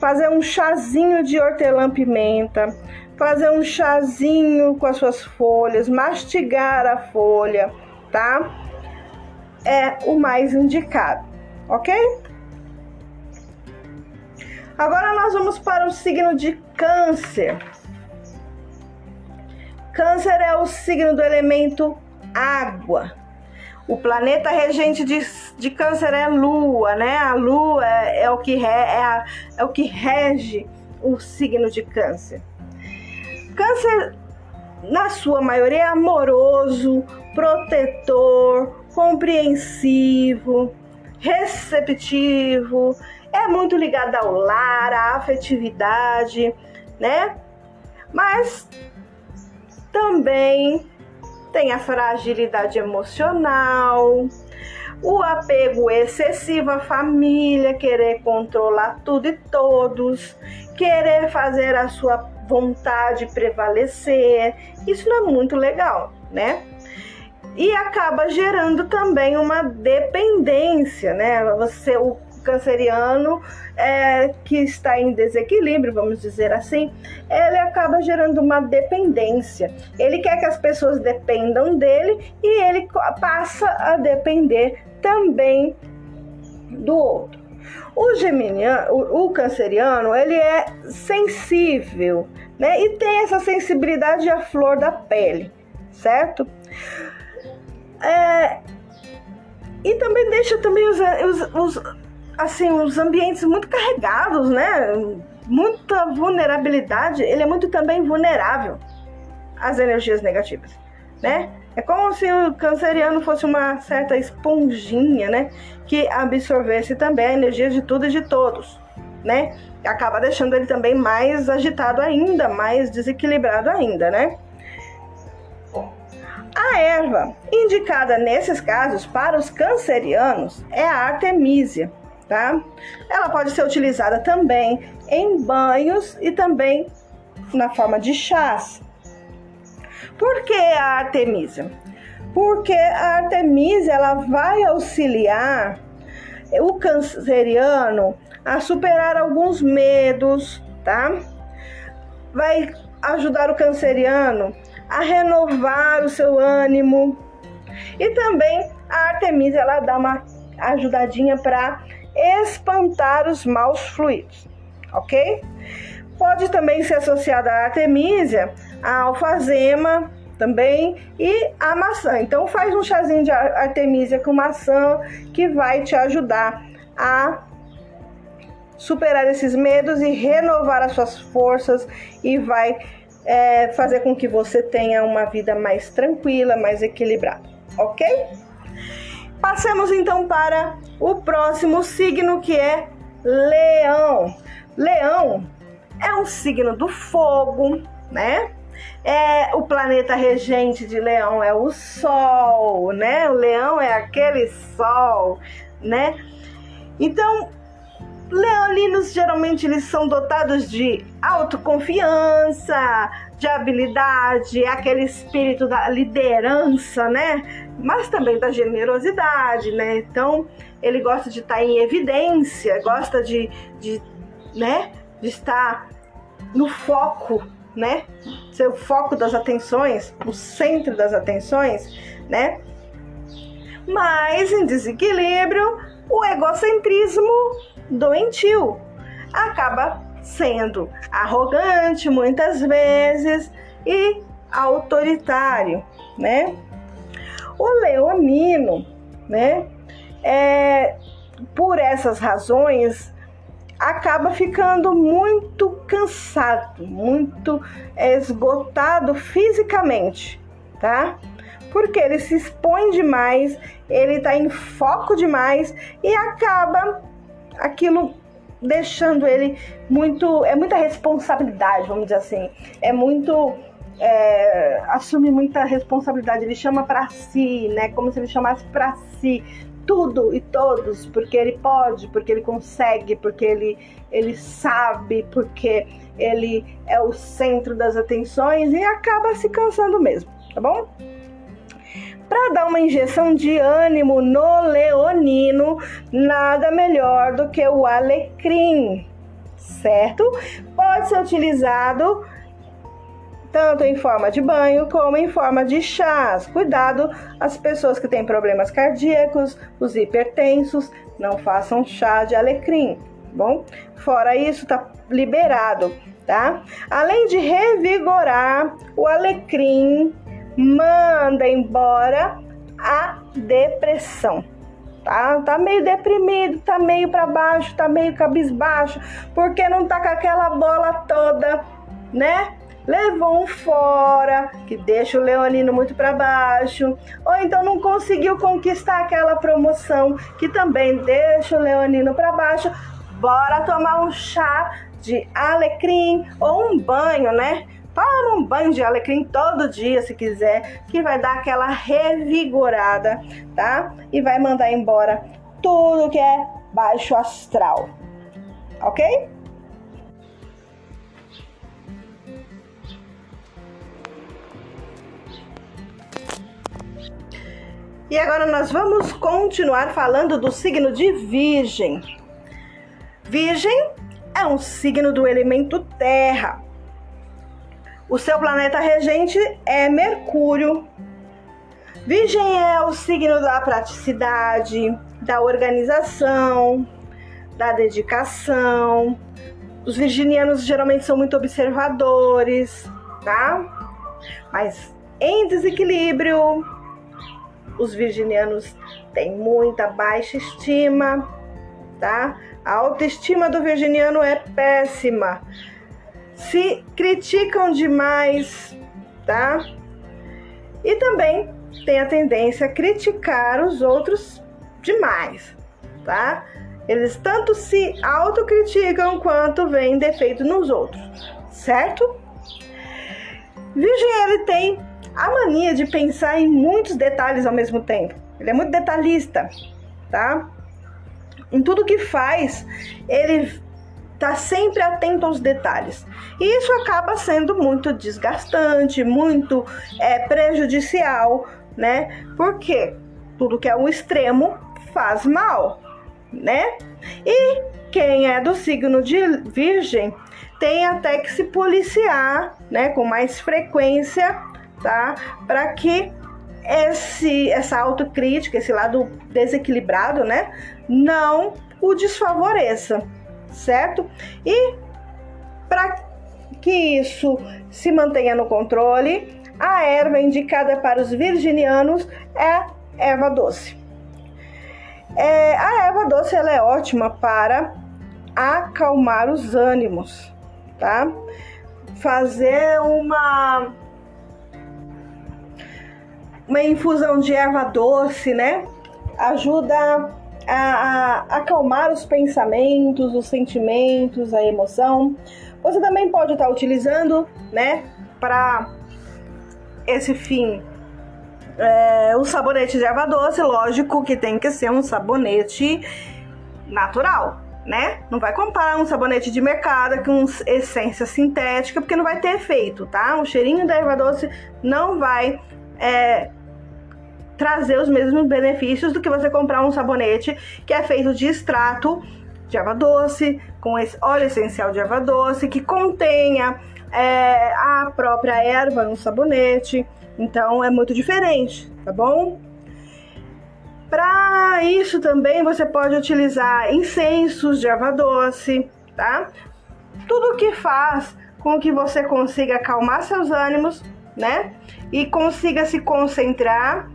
fazer um chazinho de hortelã-pimenta, fazer um chazinho com as suas folhas, mastigar a folha, tá? é o mais indicado, ok? Agora nós vamos para o signo de Câncer. Câncer é o signo do elemento água. O planeta regente de, de Câncer é Lua, né? A Lua é, é o que re, é, a, é o que rege o signo de Câncer. Câncer, na sua maioria, é amoroso, protetor, compreensivo, receptivo, é muito ligado ao lar, à afetividade, né? Mas também tem a fragilidade emocional, o apego excessivo à família, querer controlar tudo e todos, querer fazer a sua vontade prevalecer. Isso não é muito legal, né? e acaba gerando também uma dependência, né? Você, o canceriano é, que está em desequilíbrio, vamos dizer assim, ele acaba gerando uma dependência. Ele quer que as pessoas dependam dele e ele passa a depender também do outro. O geminiano, o, o canceriano, ele é sensível, né? E tem essa sensibilidade à flor da pele, certo? É, e também deixa também os, os, os, assim, os ambientes muito carregados, né? Muita vulnerabilidade. Ele é muito também vulnerável às energias negativas, né? É como se o canceriano fosse uma certa esponjinha, né? Que absorvesse também a energia de tudo e de todos, né? Acaba deixando ele também mais agitado ainda, mais desequilibrado ainda, né? A erva indicada nesses casos para os cancerianos é a artemisia, tá? Ela pode ser utilizada também em banhos e também na forma de chás. Por que a artemisia? Porque a artemisia ela vai auxiliar o canceriano a superar alguns medos, tá? Vai ajudar o canceriano a renovar o seu ânimo. E também a Artemisia ela dá uma ajudadinha para espantar os maus fluidos, ok? Pode também ser associada a Artemisia, a alfazema também e a maçã. Então faz um chazinho de Artemisia com maçã que vai te ajudar a superar esses medos e renovar as suas forças e vai é, fazer com que você tenha uma vida mais tranquila, mais equilibrada, ok? Passemos então para o próximo signo que é Leão. Leão é um signo do fogo, né? É, o planeta regente de Leão é o Sol, né? O Leão é aquele Sol, né? Então, leoninos geralmente eles são dotados de autoconfiança, de habilidade, aquele espírito da liderança, né? Mas também da generosidade, né? Então, ele gosta de estar em evidência, gosta de, de, né? de estar no foco, né? Ser o foco das atenções, o centro das atenções, né? Mas em desequilíbrio, o egocentrismo doentio acaba sendo arrogante muitas vezes e autoritário, né? O leonino, né? É, por essas razões acaba ficando muito cansado, muito esgotado fisicamente, tá? Porque ele se expõe demais, ele tá em foco demais e acaba aquilo deixando ele muito. É muita responsabilidade, vamos dizer assim. É muito. É, assume muita responsabilidade. Ele chama para si, né? Como se ele chamasse para si tudo e todos, porque ele pode, porque ele consegue, porque ele, ele sabe, porque ele é o centro das atenções e acaba se cansando mesmo, tá bom? Para dar uma injeção de ânimo no leonino, nada melhor do que o alecrim, certo? Pode ser utilizado tanto em forma de banho como em forma de chás. Cuidado, as pessoas que têm problemas cardíacos, os hipertensos, não façam chá de alecrim, bom? Fora isso, tá liberado, tá? Além de revigorar, o alecrim manda embora a depressão. Tá, tá meio deprimido, tá meio para baixo, tá meio cabisbaixo, porque não tá com aquela bola toda, né? Levou um fora, que deixa o leonino muito para baixo, ou então não conseguiu conquistar aquela promoção, que também deixa o leonino para baixo. Bora tomar um chá de alecrim ou um banho, né? Toma um banho de alecrim todo dia, se quiser, que vai dar aquela revigorada, tá? E vai mandar embora tudo que é baixo astral, ok? E agora nós vamos continuar falando do signo de Virgem. Virgem é um signo do elemento Terra. O seu planeta regente é Mercúrio. Virgem é o signo da praticidade, da organização, da dedicação. Os virginianos geralmente são muito observadores, tá? Mas em desequilíbrio, os virginianos têm muita baixa estima, tá? A autoestima do virginiano é péssima. Se criticam demais, tá? E também tem a tendência a criticar os outros demais, tá? Eles tanto se autocriticam quanto veem defeito nos outros, certo? Virgem ele tem a mania de pensar em muitos detalhes ao mesmo tempo. Ele é muito detalhista, tá? Em tudo que faz, ele tá sempre atento aos detalhes. E isso acaba sendo muito desgastante, muito é, prejudicial, né? Porque tudo que é um extremo faz mal, né? E quem é do signo de Virgem tem até que se policiar, né, com mais frequência tá? Para que esse, essa autocrítica, esse lado desequilibrado, né, não o desfavoreça, certo? E para que isso se mantenha no controle, a erva indicada para os virginianos é erva doce. É, a erva doce ela é ótima para acalmar os ânimos, tá? Fazer uma uma infusão de erva doce, né? Ajuda a, a, acalmar os pensamentos, os sentimentos, a emoção. Você também pode estar utilizando, né, para esse fim, é, o sabonete de erva doce. Lógico que tem que ser um sabonete natural, né? Não vai comprar um sabonete de mercado com essência sintética, porque não vai ter efeito, tá? O cheirinho da erva doce não vai é, trazer os mesmos benefícios do que você comprar um sabonete que é feito de extrato de erva doce, com esse óleo essencial de erva doce, que contenha é, a própria erva no sabonete. Então é muito diferente, tá bom? Para isso também você pode utilizar incensos de erva doce, tá? Tudo que faz com que você consiga acalmar seus ânimos, né? E consiga se concentrar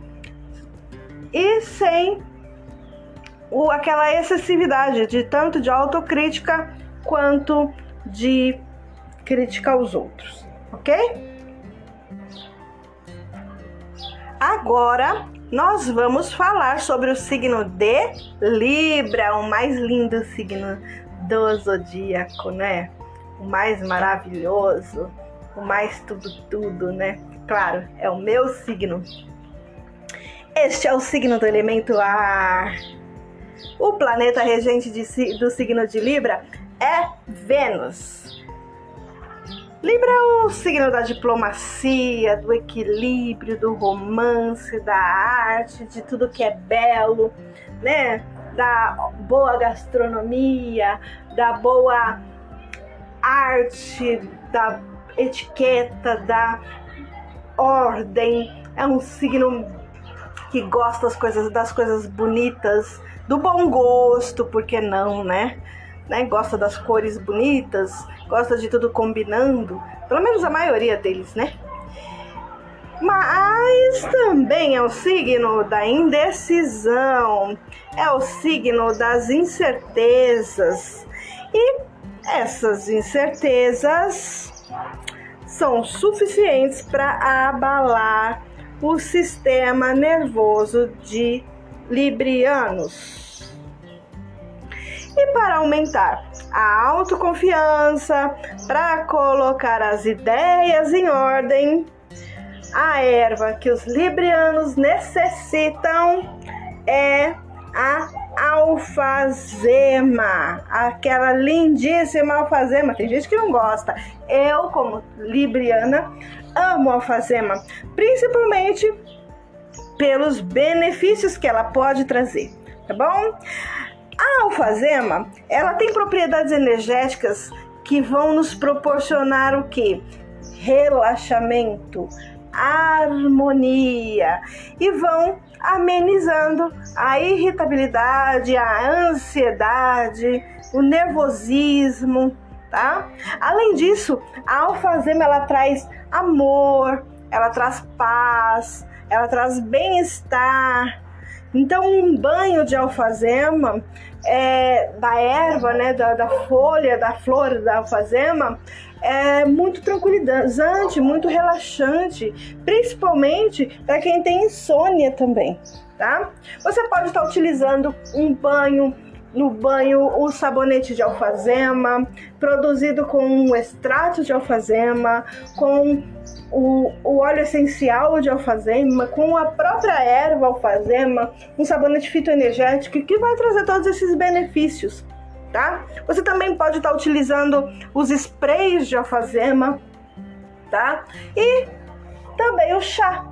e sem o, aquela excessividade de tanto de autocrítica quanto de crítica aos outros, ok? Agora nós vamos falar sobre o signo de Libra, o mais lindo signo do zodíaco, né? O mais maravilhoso, mais tudo tudo, né? Claro, é o meu signo. Este é o signo do elemento ar. O planeta regente de, do signo de Libra é Vênus. Libra é o signo da diplomacia, do equilíbrio, do romance, da arte, de tudo que é belo, né? Da boa gastronomia, da boa arte, da etiqueta, da ordem. É um signo que gosta das coisas, das coisas bonitas, do bom gosto, por que não, né? né? Gosta das cores bonitas, gosta de tudo combinando, pelo menos a maioria deles, né? Mas também é o signo da indecisão, é o signo das incertezas. E essas incertezas são suficientes para abalar o sistema nervoso de librianos. E para aumentar a autoconfiança, para colocar as ideias em ordem, a erva que os librianos necessitam é a alfazema, aquela lindíssima alfazema. Tem gente que não gosta. Eu, como libriana, amo alfazema, principalmente pelos benefícios que ela pode trazer, tá bom? A alfazema, ela tem propriedades energéticas que vão nos proporcionar o que? Relaxamento, harmonia e vão amenizando a irritabilidade, a ansiedade, o nervosismo, tá? Além disso, a alfazema ela traz amor, ela traz paz, ela traz bem-estar. Então, um banho de alfazema, é, da erva, né, da, da folha, da flor da alfazema, é muito tranquilizante, muito relaxante, principalmente para quem tem insônia também, tá? Você pode estar utilizando um banho no banho o sabonete de alfazema, produzido com um extrato de alfazema, com o, o óleo essencial de alfazema, com a própria erva alfazema, um sabonete fitoenergético que vai trazer todos esses benefícios, tá? Você também pode estar utilizando os sprays de alfazema, tá? E também o chá,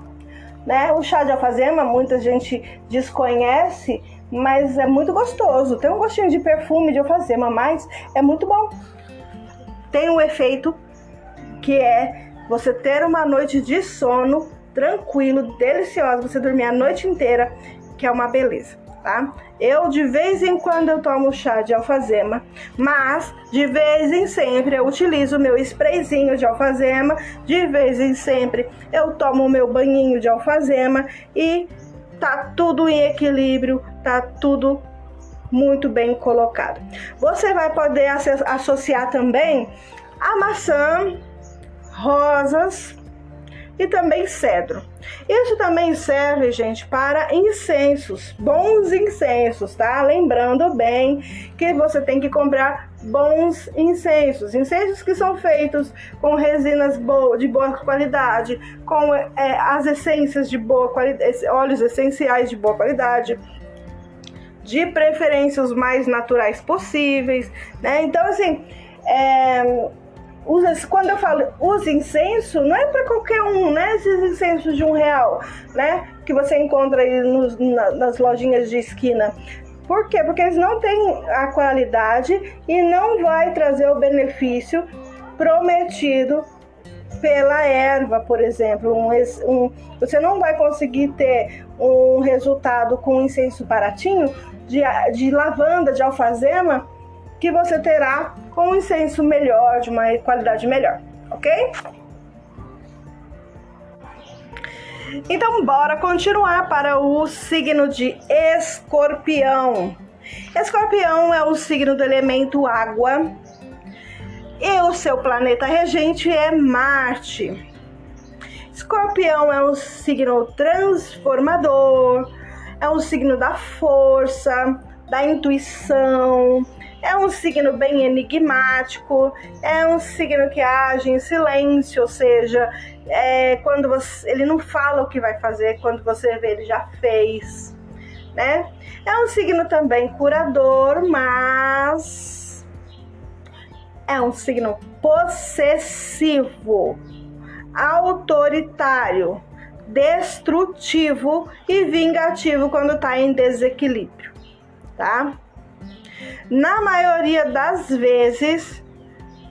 né? O chá de alfazema muita gente desconhece, mas é muito gostoso. Tem um gostinho de perfume de alfazema, mas é muito bom. Tem um efeito que é você ter uma noite de sono tranquilo, deliciosa, você dormir a noite inteira, que é uma beleza, tá? Eu de vez em quando eu tomo chá de alfazema, mas de vez em sempre eu utilizo meu sprayzinho de alfazema, de vez em sempre eu tomo meu banhinho de alfazema e tá tudo em equilíbrio, tá tudo muito bem colocado. Você vai poder associar também a maçã, rosas e também cedro. Isso também serve, gente, para incensos, bons incensos, tá? Lembrando bem que você tem que comprar bons incensos, incensos que são feitos com resinas de boa qualidade, com é, as essências de boa qualidade, óleos essenciais de boa qualidade, de preferência os mais naturais possíveis, né? Então, assim, é, usa, quando eu falo usa incenso, não é para qualquer um, né? Esses incensos de um real, né? Que você encontra aí nos, na, nas lojinhas de esquina. Por quê? Porque eles não têm a qualidade e não vai trazer o benefício prometido pela erva, por exemplo. Um, um, você não vai conseguir ter um resultado com incenso baratinho de, de lavanda, de alfazema, que você terá com um incenso melhor, de uma qualidade melhor, ok? Então, bora continuar para o signo de Escorpião. Escorpião é o signo do elemento água e o seu planeta regente é Marte. Escorpião é um signo transformador, é um signo da força, da intuição, é um signo bem enigmático, é um signo que age em silêncio, ou seja, é quando você, ele não fala o que vai fazer, quando você vê ele já fez, né? É um signo também curador, mas é um signo possessivo, autoritário, destrutivo e vingativo quando está em desequilíbrio, tá? Na maioria das vezes,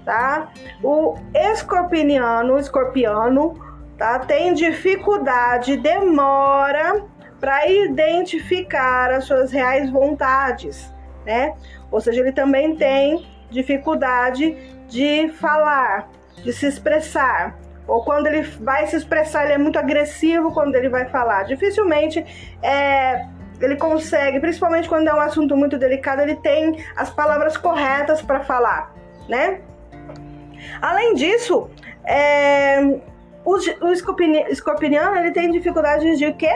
tá? O escorpiano, o escorpiano, tá? Tem dificuldade, demora para identificar as suas reais vontades, né? Ou seja, ele também tem dificuldade de falar, de se expressar. Ou quando ele vai se expressar, ele é muito agressivo quando ele vai falar. Dificilmente é, ele consegue, principalmente quando é um assunto muito delicado, ele tem as palavras corretas para falar, né? Além disso, é, o, o escorpiano ele tem dificuldades de quê?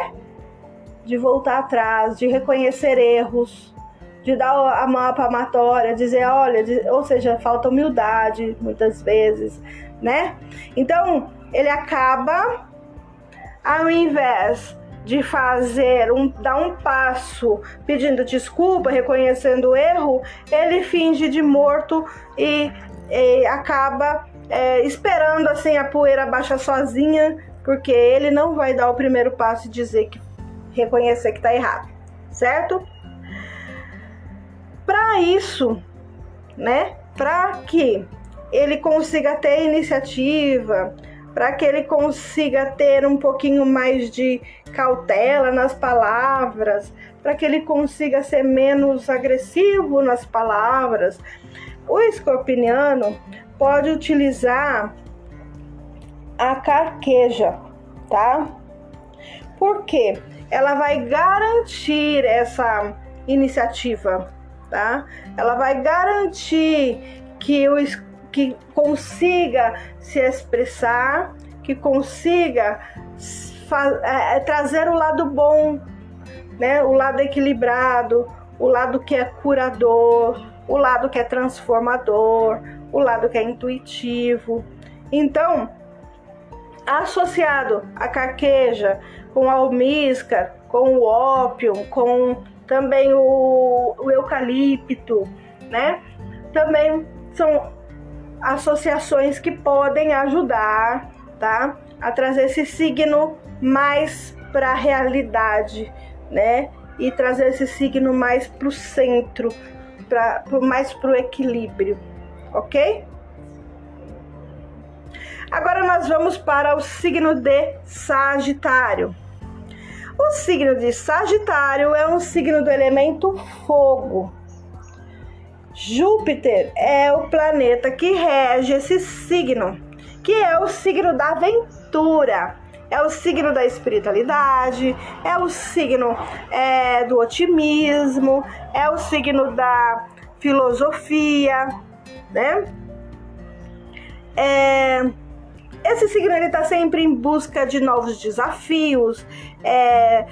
De voltar atrás, de reconhecer erros, de dar a mão palmatória, dizer, olha, de, ou seja, falta humildade muitas vezes, né? Então, ele acaba, ao invés de fazer um dar um passo pedindo desculpa, reconhecendo o erro, ele finge de morto e, e acaba é, esperando assim a poeira baixar sozinha, porque ele não vai dar o primeiro passo e dizer que reconhecer que está errado, certo? Para isso, né? Para que ele consiga ter iniciativa, para que ele consiga ter um pouquinho mais de cautela nas palavras, para que ele consiga ser menos agressivo nas palavras. O escorpiano pode utilizar a carqueja, tá? Porque ela vai garantir essa iniciativa, tá? Ela vai garantir que o que consiga se expressar, que consiga é, é, trazer o lado bom, né? o lado equilibrado, o lado que é curador, o lado que é transformador, o lado que é intuitivo. Então, associado a carqueja, com a almíscar, com o ópio, com também o, o eucalipto, né? Também são associações que podem ajudar, tá? A trazer esse signo mais para a realidade, né? E trazer esse signo mais para o centro, pra, mais para o equilíbrio, ok? Agora nós vamos para o signo de Sagitário. O signo de Sagitário é um signo do elemento fogo Júpiter é o planeta que rege esse signo, que é o signo da aventura, é o signo da espiritualidade, é o signo é, do otimismo, é o signo da filosofia, né? É, esse signo ele está sempre em busca de novos desafios, é,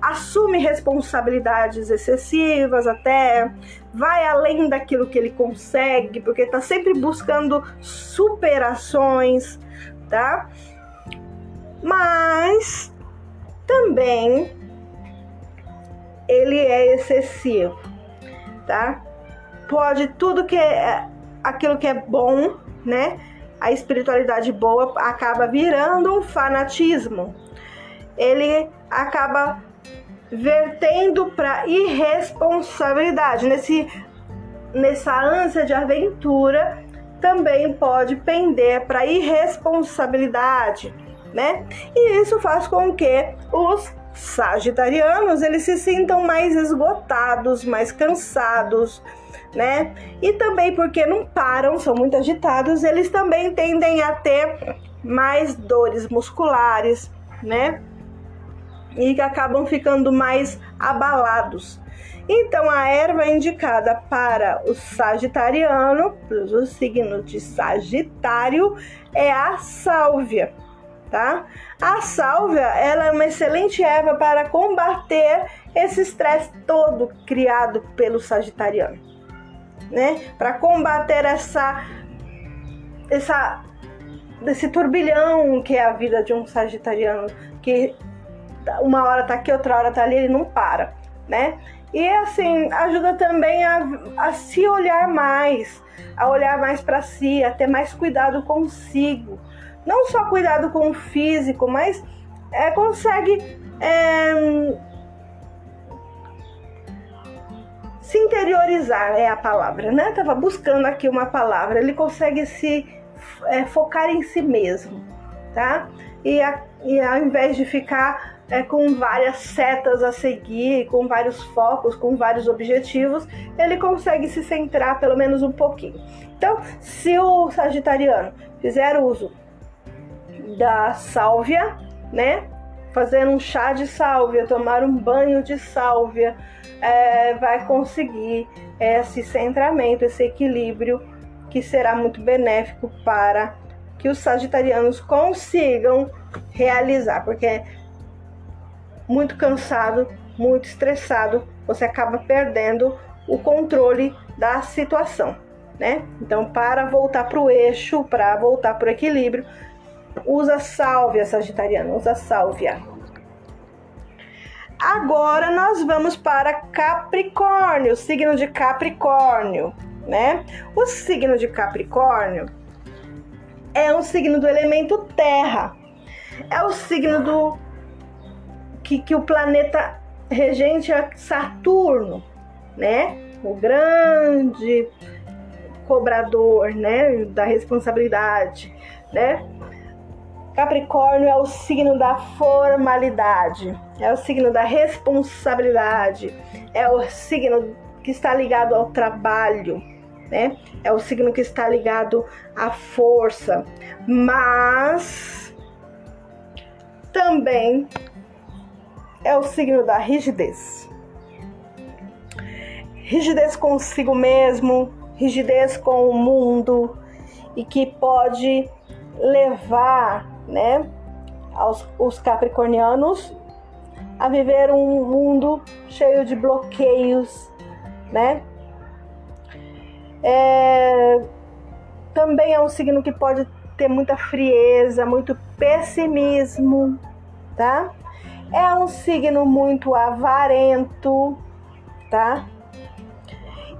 assume responsabilidades excessivas até, vai além daquilo que ele consegue, porque está sempre buscando superações, tá? Mas também ele é excessivo, tá? Pode tudo que é aquilo que é bom, né? A espiritualidade boa acaba virando um fanatismo. Ele acaba vertendo para irresponsabilidade. Nesse, nessa ânsia de aventura, também pode pender para irresponsabilidade, né? E isso faz com que os sagitarianos eles se sintam mais esgotados, mais cansados, né? E também porque não param, são muito agitados, eles também tendem a ter mais dores musculares, né? E que acabam ficando mais abalados. Então, a erva indicada para o sagitariano, para o signo de Sagitário, é a sálvia, tá? A sálvia, ela é uma excelente erva para combater esse estresse todo criado pelo sagitariano, né? Para combater essa essa esse turbilhão que é a vida de um sagitariano, que uma hora tá aqui, outra hora tá ali, ele não para, né? E assim, ajuda também a, a se olhar mais, a olhar mais para si, a ter mais cuidado consigo. Não só cuidado com o físico, mas é, consegue é, se interiorizar é a palavra, né? Tava buscando aqui uma palavra. Ele consegue se é, focar em si mesmo, tá? E, a, e ao invés de ficar é, com várias setas a seguir, com vários focos, com vários objetivos, ele consegue se centrar pelo menos um pouquinho. Então, se o sagitariano fizer uso da sálvia, né? Fazer um chá de sálvia, tomar um banho de sálvia, é, vai conseguir esse centramento, esse equilíbrio que será muito benéfico para que os sagitarianos consigam realizar, porque muito cansado, muito estressado, você acaba perdendo o controle da situação, né? Então, para voltar para o eixo, para voltar para o equilíbrio, usa sálvia, Sagitariano, usa sálvia. Agora nós vamos para Capricórnio, signo de Capricórnio, né? O signo de Capricórnio é um signo do elemento terra. É o signo do que, que o planeta regente é Saturno, né? O grande cobrador, né, da responsabilidade, né? Capricórnio é o signo da formalidade, é o signo da responsabilidade, é o signo que está ligado ao trabalho, né? É o signo que está ligado à força, mas também é o signo da rigidez. Rigidez consigo mesmo, rigidez com o mundo e que pode levar, né, aos, os capricornianos a viver um mundo cheio de bloqueios, né? É, também é um signo que pode ter muita frieza, muito pessimismo, tá? É um signo muito avarento, tá?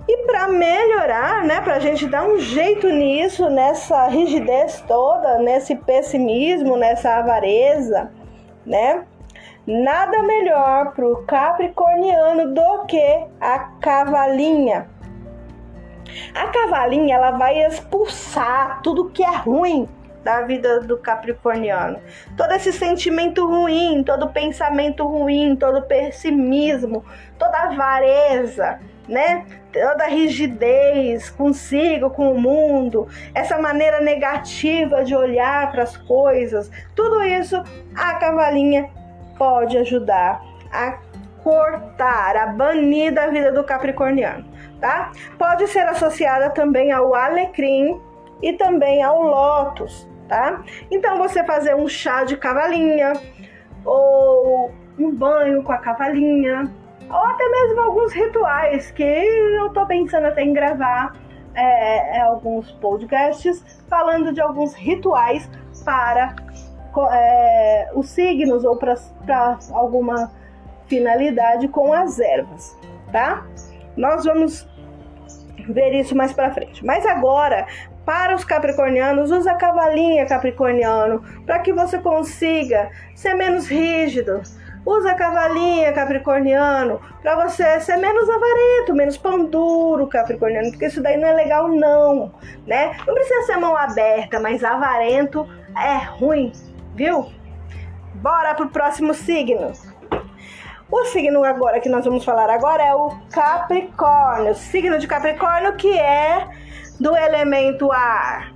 E para melhorar, né, para a gente dar um jeito nisso, nessa rigidez toda, nesse pessimismo, nessa avareza, né? Nada melhor para o capricorniano do que a cavalinha. A cavalinha ela vai expulsar tudo que é ruim da vida do capricorniano. Todo esse sentimento ruim, todo pensamento ruim, todo pessimismo, toda avareza, né? Toda rigidez consigo, com o mundo, essa maneira negativa de olhar para as coisas, tudo isso a cavalinha pode ajudar a cortar, a banir da vida do capricorniano, tá? Pode ser associada também ao alecrim e também ao lótus, tá? Então você fazer um chá de cavalinha ou um banho com a cavalinha ou até mesmo alguns rituais que eu tô pensando até em gravar é, é alguns podcasts falando de alguns rituais para é, os signos ou para alguma finalidade com as ervas, tá? Nós vamos ver isso mais para frente. Mas agora, para os capricornianos, usa cavalinha capricorniano para que você consiga ser menos rígido. Usa cavalinha capricorniano para você ser menos avarento, menos pão duro capricorniano, porque isso daí não é legal não, né? Não precisa ser mão aberta, mas avarento é ruim, viu? Bora pro próximo signo. O signo agora que nós vamos falar agora é o Capricórnio, signo de Capricórnio que é do elemento ar.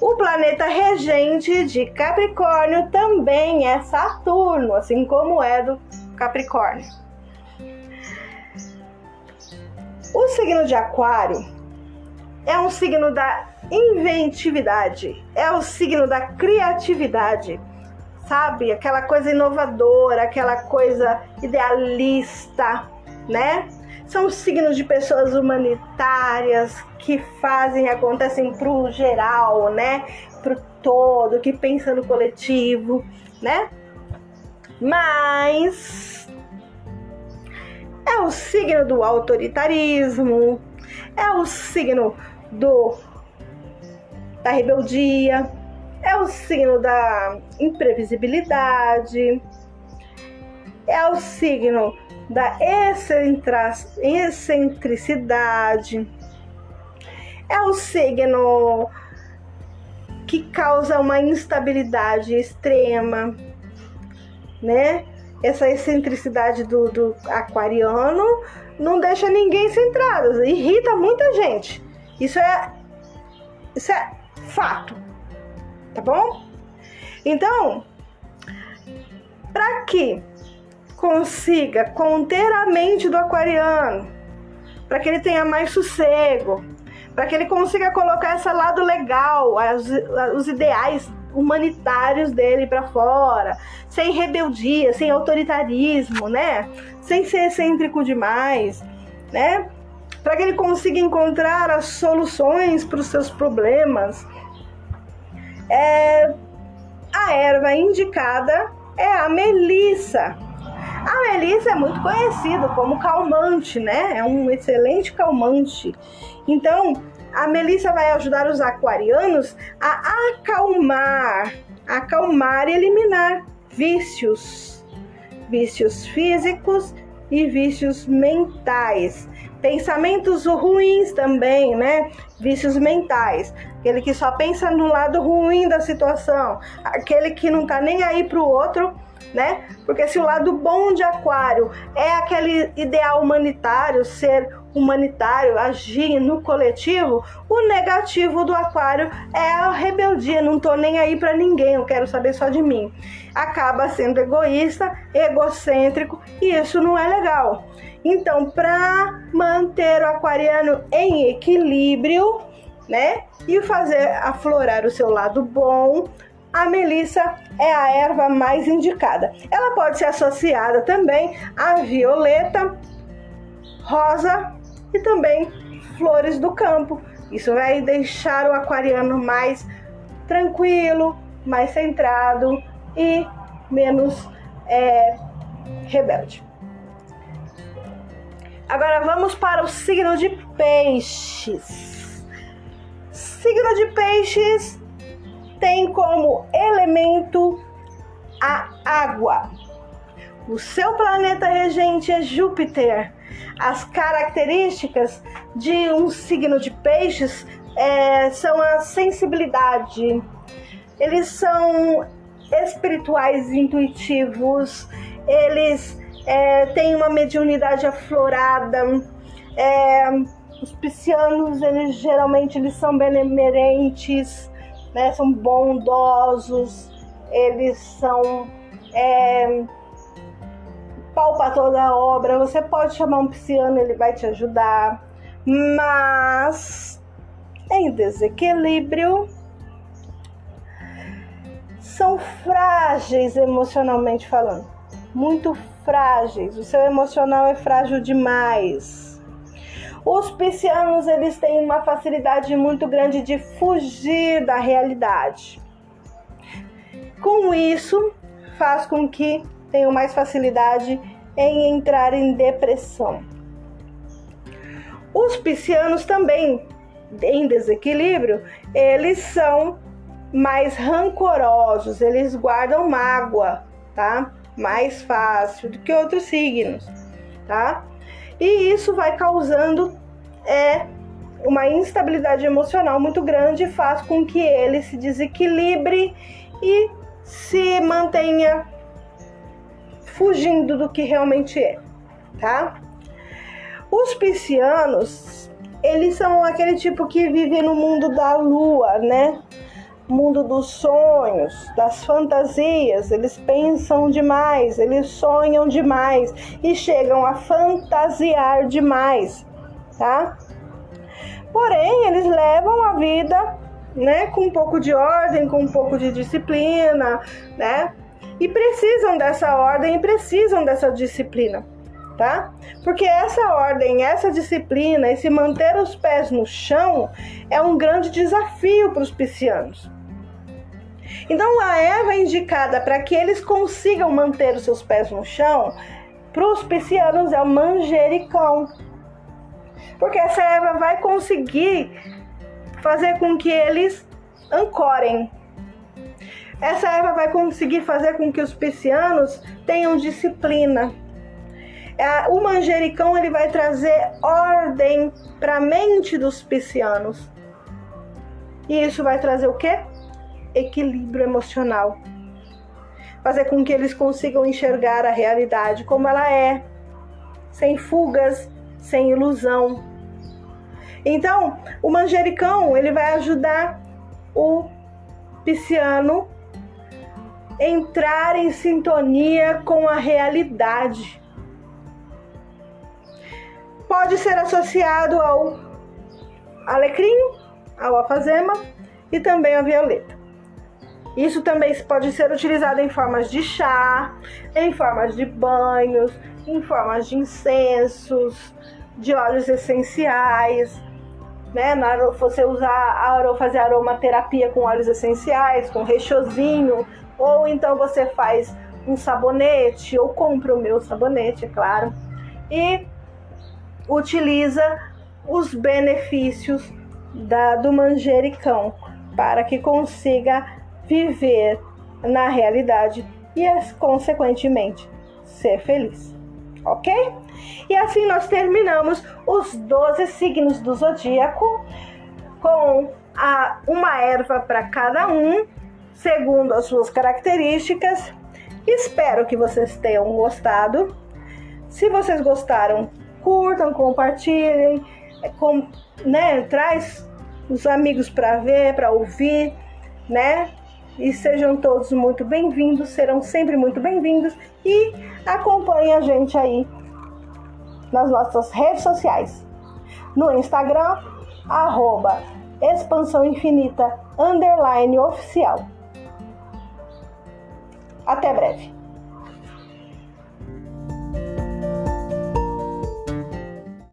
O planeta regente de Capricórnio também é Saturno, assim como é do Capricórnio. O signo de Aquário é um signo da inventividade, é o signo da criatividade sabe? Aquela coisa inovadora, aquela coisa idealista, né? São signos de pessoas humanitárias que fazem, acontecem pro geral, né? Pro todo, que pensa no coletivo, né? Mas é o signo do autoritarismo, é o signo do da rebeldia, é o signo da imprevisibilidade, é o signo da excentricidade, é o signo que causa uma instabilidade extrema, né? Essa excentricidade do, do aquariano não deixa ninguém centrado, irrita muita gente. Isso é, isso é fato tá bom? Então, para que consiga conter a mente do aquariano, para que ele tenha mais sossego, para que ele consiga colocar esse lado legal, as, os ideais humanitários dele para fora, sem rebeldia, sem autoritarismo, né? Sem ser excêntrico demais, né? Para que ele consiga encontrar as soluções para os seus problemas, é, a erva indicada é a melissa. A melissa é muito conhecida como calmante, né? É um excelente calmante. Então, a melissa vai ajudar os aquarianos a acalmar, acalmar e eliminar vícios, vícios físicos e vícios mentais. Pensamentos ruins também, né? Vícios mentais. Aquele que só pensa no lado ruim da situação. Aquele que não tá nem aí pro outro, né? Porque se o lado bom de Aquário é aquele ideal humanitário, ser humanitário, agir no coletivo, o negativo do Aquário é a rebeldia. Não tô nem aí para ninguém, eu quero saber só de mim. Acaba sendo egoísta, egocêntrico e isso não é legal. Então, para manter o aquariano em equilíbrio, né, e fazer aflorar o seu lado bom, a melissa é a erva mais indicada. Ela pode ser associada também a violeta, rosa e também flores do campo. Isso vai deixar o aquariano mais tranquilo, mais centrado e menos é, rebelde. Agora vamos para o signo de peixes. Signo de peixes tem como elemento a água. O seu planeta regente é Júpiter. As características de um signo de peixes é, são a sensibilidade. Eles são espirituais, intuitivos, eles é, tem uma mediunidade aflorada. É, os piscianos, eles geralmente eles são benemerentes, né? São bondosos, eles são é, palpa toda a obra. Você pode chamar um pisciano, ele vai te ajudar, mas em desequilíbrio são frágeis emocionalmente falando, muito frágeis, o seu emocional é frágil demais. Os piscianos eles têm uma facilidade muito grande de fugir da realidade. Com isso, faz com que tenham mais facilidade em entrar em depressão. Os piscianos também, em desequilíbrio, eles são mais rancorosos, eles guardam mágoa, tá? Mais fácil do que outros signos, tá? E isso vai causando é uma instabilidade emocional muito grande faz com que ele se desequilibre e se mantenha fugindo do que realmente é, tá? Os piscianos, eles são aquele tipo que vive no mundo da lua, né? Mundo dos sonhos, das fantasias, eles pensam demais, eles sonham demais e chegam a fantasiar demais, tá? Porém, eles levam a vida, né, com um pouco de ordem, com um pouco de disciplina, né? E precisam dessa ordem e precisam dessa disciplina tá? Porque essa ordem, essa disciplina, esse manter os pés no chão é um grande desafio para os piscianos. Então, a erva indicada para que eles consigam manter os seus pés no chão, para os piscianos, é o manjericão. Porque essa erva vai conseguir fazer com que eles ancorem. Essa erva vai conseguir fazer com que os piscianos tenham disciplina é, o manjericão ele vai trazer ordem para a mente dos piscianos. E isso vai trazer o quê? Equilíbrio emocional. Fazer com que eles consigam enxergar a realidade como ela é, sem fugas, sem ilusão. Então, o manjericão ele vai ajudar o pisciano entrar em sintonia com a realidade pode ser associado ao alecrim, ao alfazema e também ao violeta. Isso também pode ser utilizado em formas de chá, em formas de banhos, em formas de incensos, de óleos essenciais, né? Você usar fazer aromaterapia com óleos essenciais, com rechozinho, ou então você faz um sabonete ou compra o meu sabonete, é claro. E utiliza os benefícios da, do manjericão para que consiga viver na realidade e, consequentemente, ser feliz. Ok? E assim nós terminamos os 12 signos do zodíaco com a, uma erva para cada um, segundo as suas características. Espero que vocês tenham gostado. Se vocês gostaram, curtam, compartilhem, é, com, né, traz os amigos para ver, para ouvir, né? E sejam todos muito bem-vindos, serão sempre muito bem-vindos e acompanhe a gente aí nas nossas redes sociais. No Instagram, arroba expansão infinita underline oficial. Até breve.